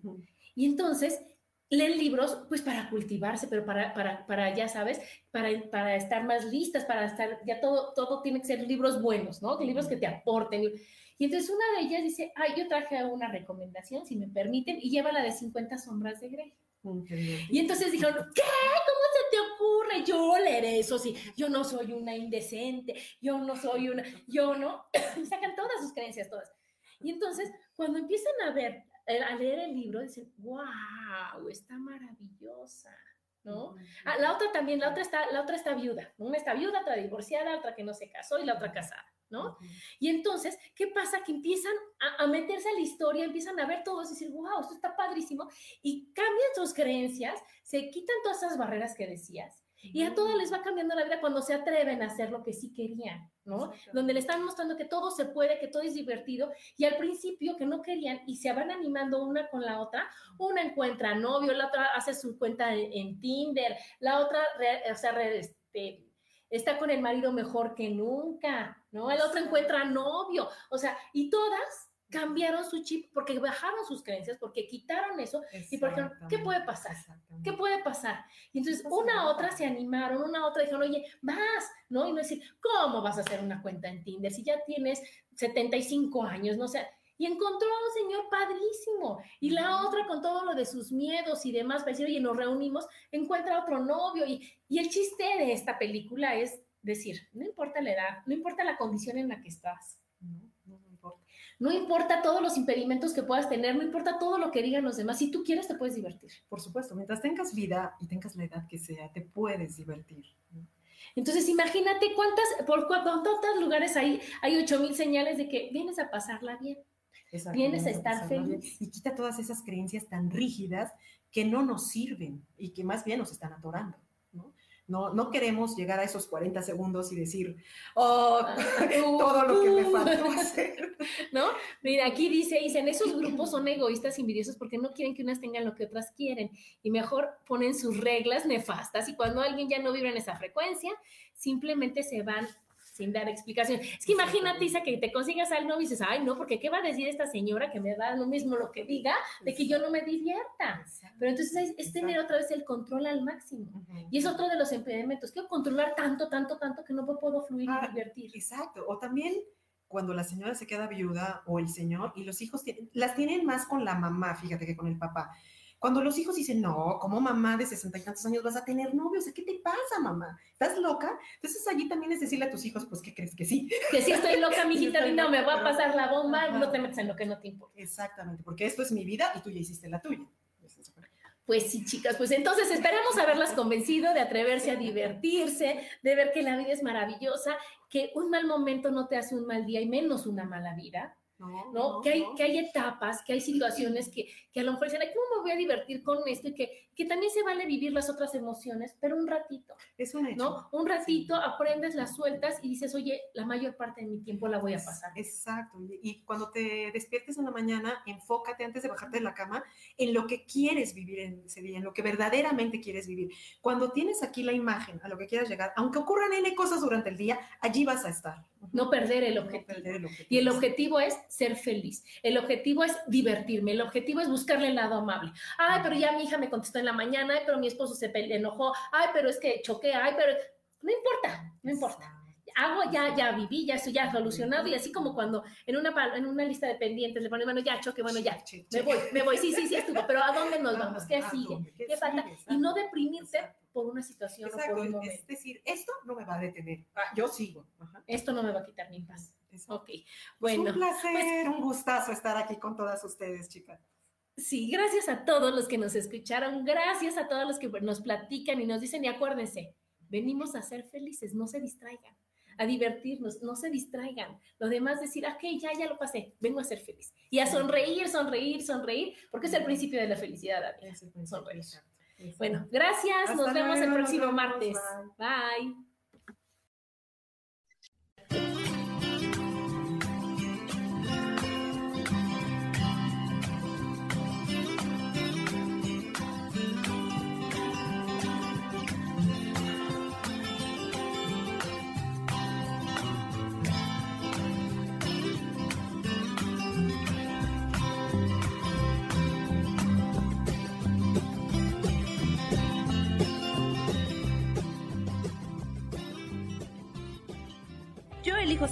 Y entonces leen libros pues para cultivarse, pero para, para, para ya sabes, para, para estar más listas, para estar, ya todo, todo tiene que ser libros buenos, ¿no? Libros que te aporten. Y entonces una de ellas dice, ay, yo traje una recomendación, si me permiten, y lleva la de 50 sombras de Grey. Y entonces dijeron, ¿qué? ¿Cómo se te ocurre? Yo leeré eso, sí. Yo no soy una indecente, yo no soy una, yo no. y sacan todas sus creencias, todas. Y entonces, cuando empiezan a ver, eh, a leer el libro, dicen, wow, está maravillosa. ¿No? Ah, la otra también, la otra está, la otra está viuda. Una está viuda, otra divorciada, otra que no se casó y la otra casada. ¿no? Y entonces, ¿qué pasa? Que empiezan a, meterse a la historia, empiezan a ver todo y decir, wow, esto está padrísimo, y cambian sus creencias, se quitan todas esas barreras que decías, y a todos les va cambiando la vida cuando se atreven a hacer lo que sí querían, ¿no? Donde le están mostrando que todo se puede, que todo es divertido, y al principio que no querían y se van animando una con la otra, una encuentra novio, la otra hace su cuenta en, Tinder, la otra, o sea, este, está con el marido mejor que nunca, ¿no? El otro encuentra novio, o sea, y todas cambiaron su chip porque bajaron sus creencias, porque quitaron eso y porque ¿qué puede pasar? ¿Qué puede pasar? Y entonces una a otra se animaron, una a otra dijeron, oye, vas, ¿no? Y no decir, ¿cómo vas a hacer una cuenta en Tinder si ya tienes 75 años? No sé, y encontró a un señor padrísimo. Y la otra, con todo lo de sus miedos y demás, para decir, oye, nos reunimos, encuentra otro novio. Y, y el chiste de esta película es decir, no importa la edad, no importa la condición en la que estás. No, importa. Todos los impedimentos que puedas tener, no importa todo lo que digan los demás. Si tú quieres, te puedes divertir. Por supuesto, mientras tengas vida y tengas la edad que sea, te puedes divertir. Entonces, imagínate cuántas, por cuántos lugares hay, hay 8000 señales de que vienes a pasarla bien. Vienes a estar feliz. Y quita todas esas creencias tan rígidas que no nos sirven y que más bien nos están atorando. ¿No? No, queremos llegar a esos 40 segundos y decir, oh, ah, todo lo que me faltó hacer. ¿No? Mira, aquí dice, dicen, esos grupos son egoístas, envidiosos, porque no quieren que unas tengan lo que otras quieren y mejor ponen sus reglas nefastas y cuando alguien ya no vibra en esa frecuencia, simplemente se van sin dar explicación. Es que imagínate, Isa, que te consigas al novio y dices, ay, no, porque ¿qué va a decir esta señora que me da lo mismo lo que diga de que yo no me divierta? Pero entonces es, tener otra vez el control al máximo. Y es otro de los impedimentos. Quiero controlar tanto, tanto, tanto que no puedo fluir y ah, divertir. Exacto. O también cuando la señora se queda viuda o el señor y los hijos las tienen más con la mamá, fíjate, que con el papá. Cuando los hijos dicen, no, como mamá de sesenta y tantos años vas a tener novios? ¿qué te pasa, mamá? ¿Estás loca? Entonces allí también es decirle a tus hijos, pues, ¿qué crees que sí? Que sí estoy loca, mijita no me va a pasar la bomba, no te metes en lo que no te importa. Exactamente, porque esto es mi vida y tú ya hiciste la tuya. Pues sí, chicas, pues entonces esperamos haberlas convencido de atreverse a divertirse, de ver que la vida es maravillosa, que un mal momento no te hace un mal día y menos una mala vida ¿no? que, hay, que hay etapas, que hay situaciones que, que a lo mejor dicen, ¿cómo me voy a divertir con esto? Y que, que también se vale vivir las otras emociones, pero un ratito. Es un hecho. ¿no? Un ratito aprendes, las sueltas y dices, oye, la mayor parte de mi tiempo la voy a pasar. Exacto. Y cuando te despiertes en la mañana, enfócate antes de bajarte de la cama en lo que quieres vivir en ese día, en lo que verdaderamente quieres vivir. Cuando tienes aquí la imagen a lo que quieras llegar, aunque ocurran N cosas durante el día, allí vas a estar. No perder el objetivo. Y el objetivo es ser feliz. El objetivo es divertirme. El objetivo es buscarle el lado amable. Ay, pero ya mi hija me contestó en la mañana, ay, pero mi esposo se enojó, ay, pero es que choqué, ay, pero no importa, no importa. Hago, ya, ya viví, ya estoy ya solucionado y así como cuando en una, en una lista de pendientes le ponen, bueno, ya choque, bueno, ya, me voy, me voy, sí, sí, sí, estuvo, pero ¿a dónde nos vamos? ¿Qué sigue? ¿Qué, falta? Y no deprimirte por una situación o por un momento. Es decir, esto no me va a detener, ah, yo sigo. Esto no me va a quitar mi paz. Ok, pues bueno. un placer, pues un gustazo estar aquí con todas ustedes, chicas. Sí, gracias a todos los que nos escucharon, gracias a todos los que nos platican y nos dicen, y acuérdense, venimos a ser felices, no se distraigan, a divertirnos, no se distraigan. Lo demás decir, ok, ya, ya lo pasé, vengo a ser feliz. Y a sonreír, sonreír, sonreír, porque es el principio de la felicidad, sonreír. Bueno, gracias, nos vemos el próximo martes. bye.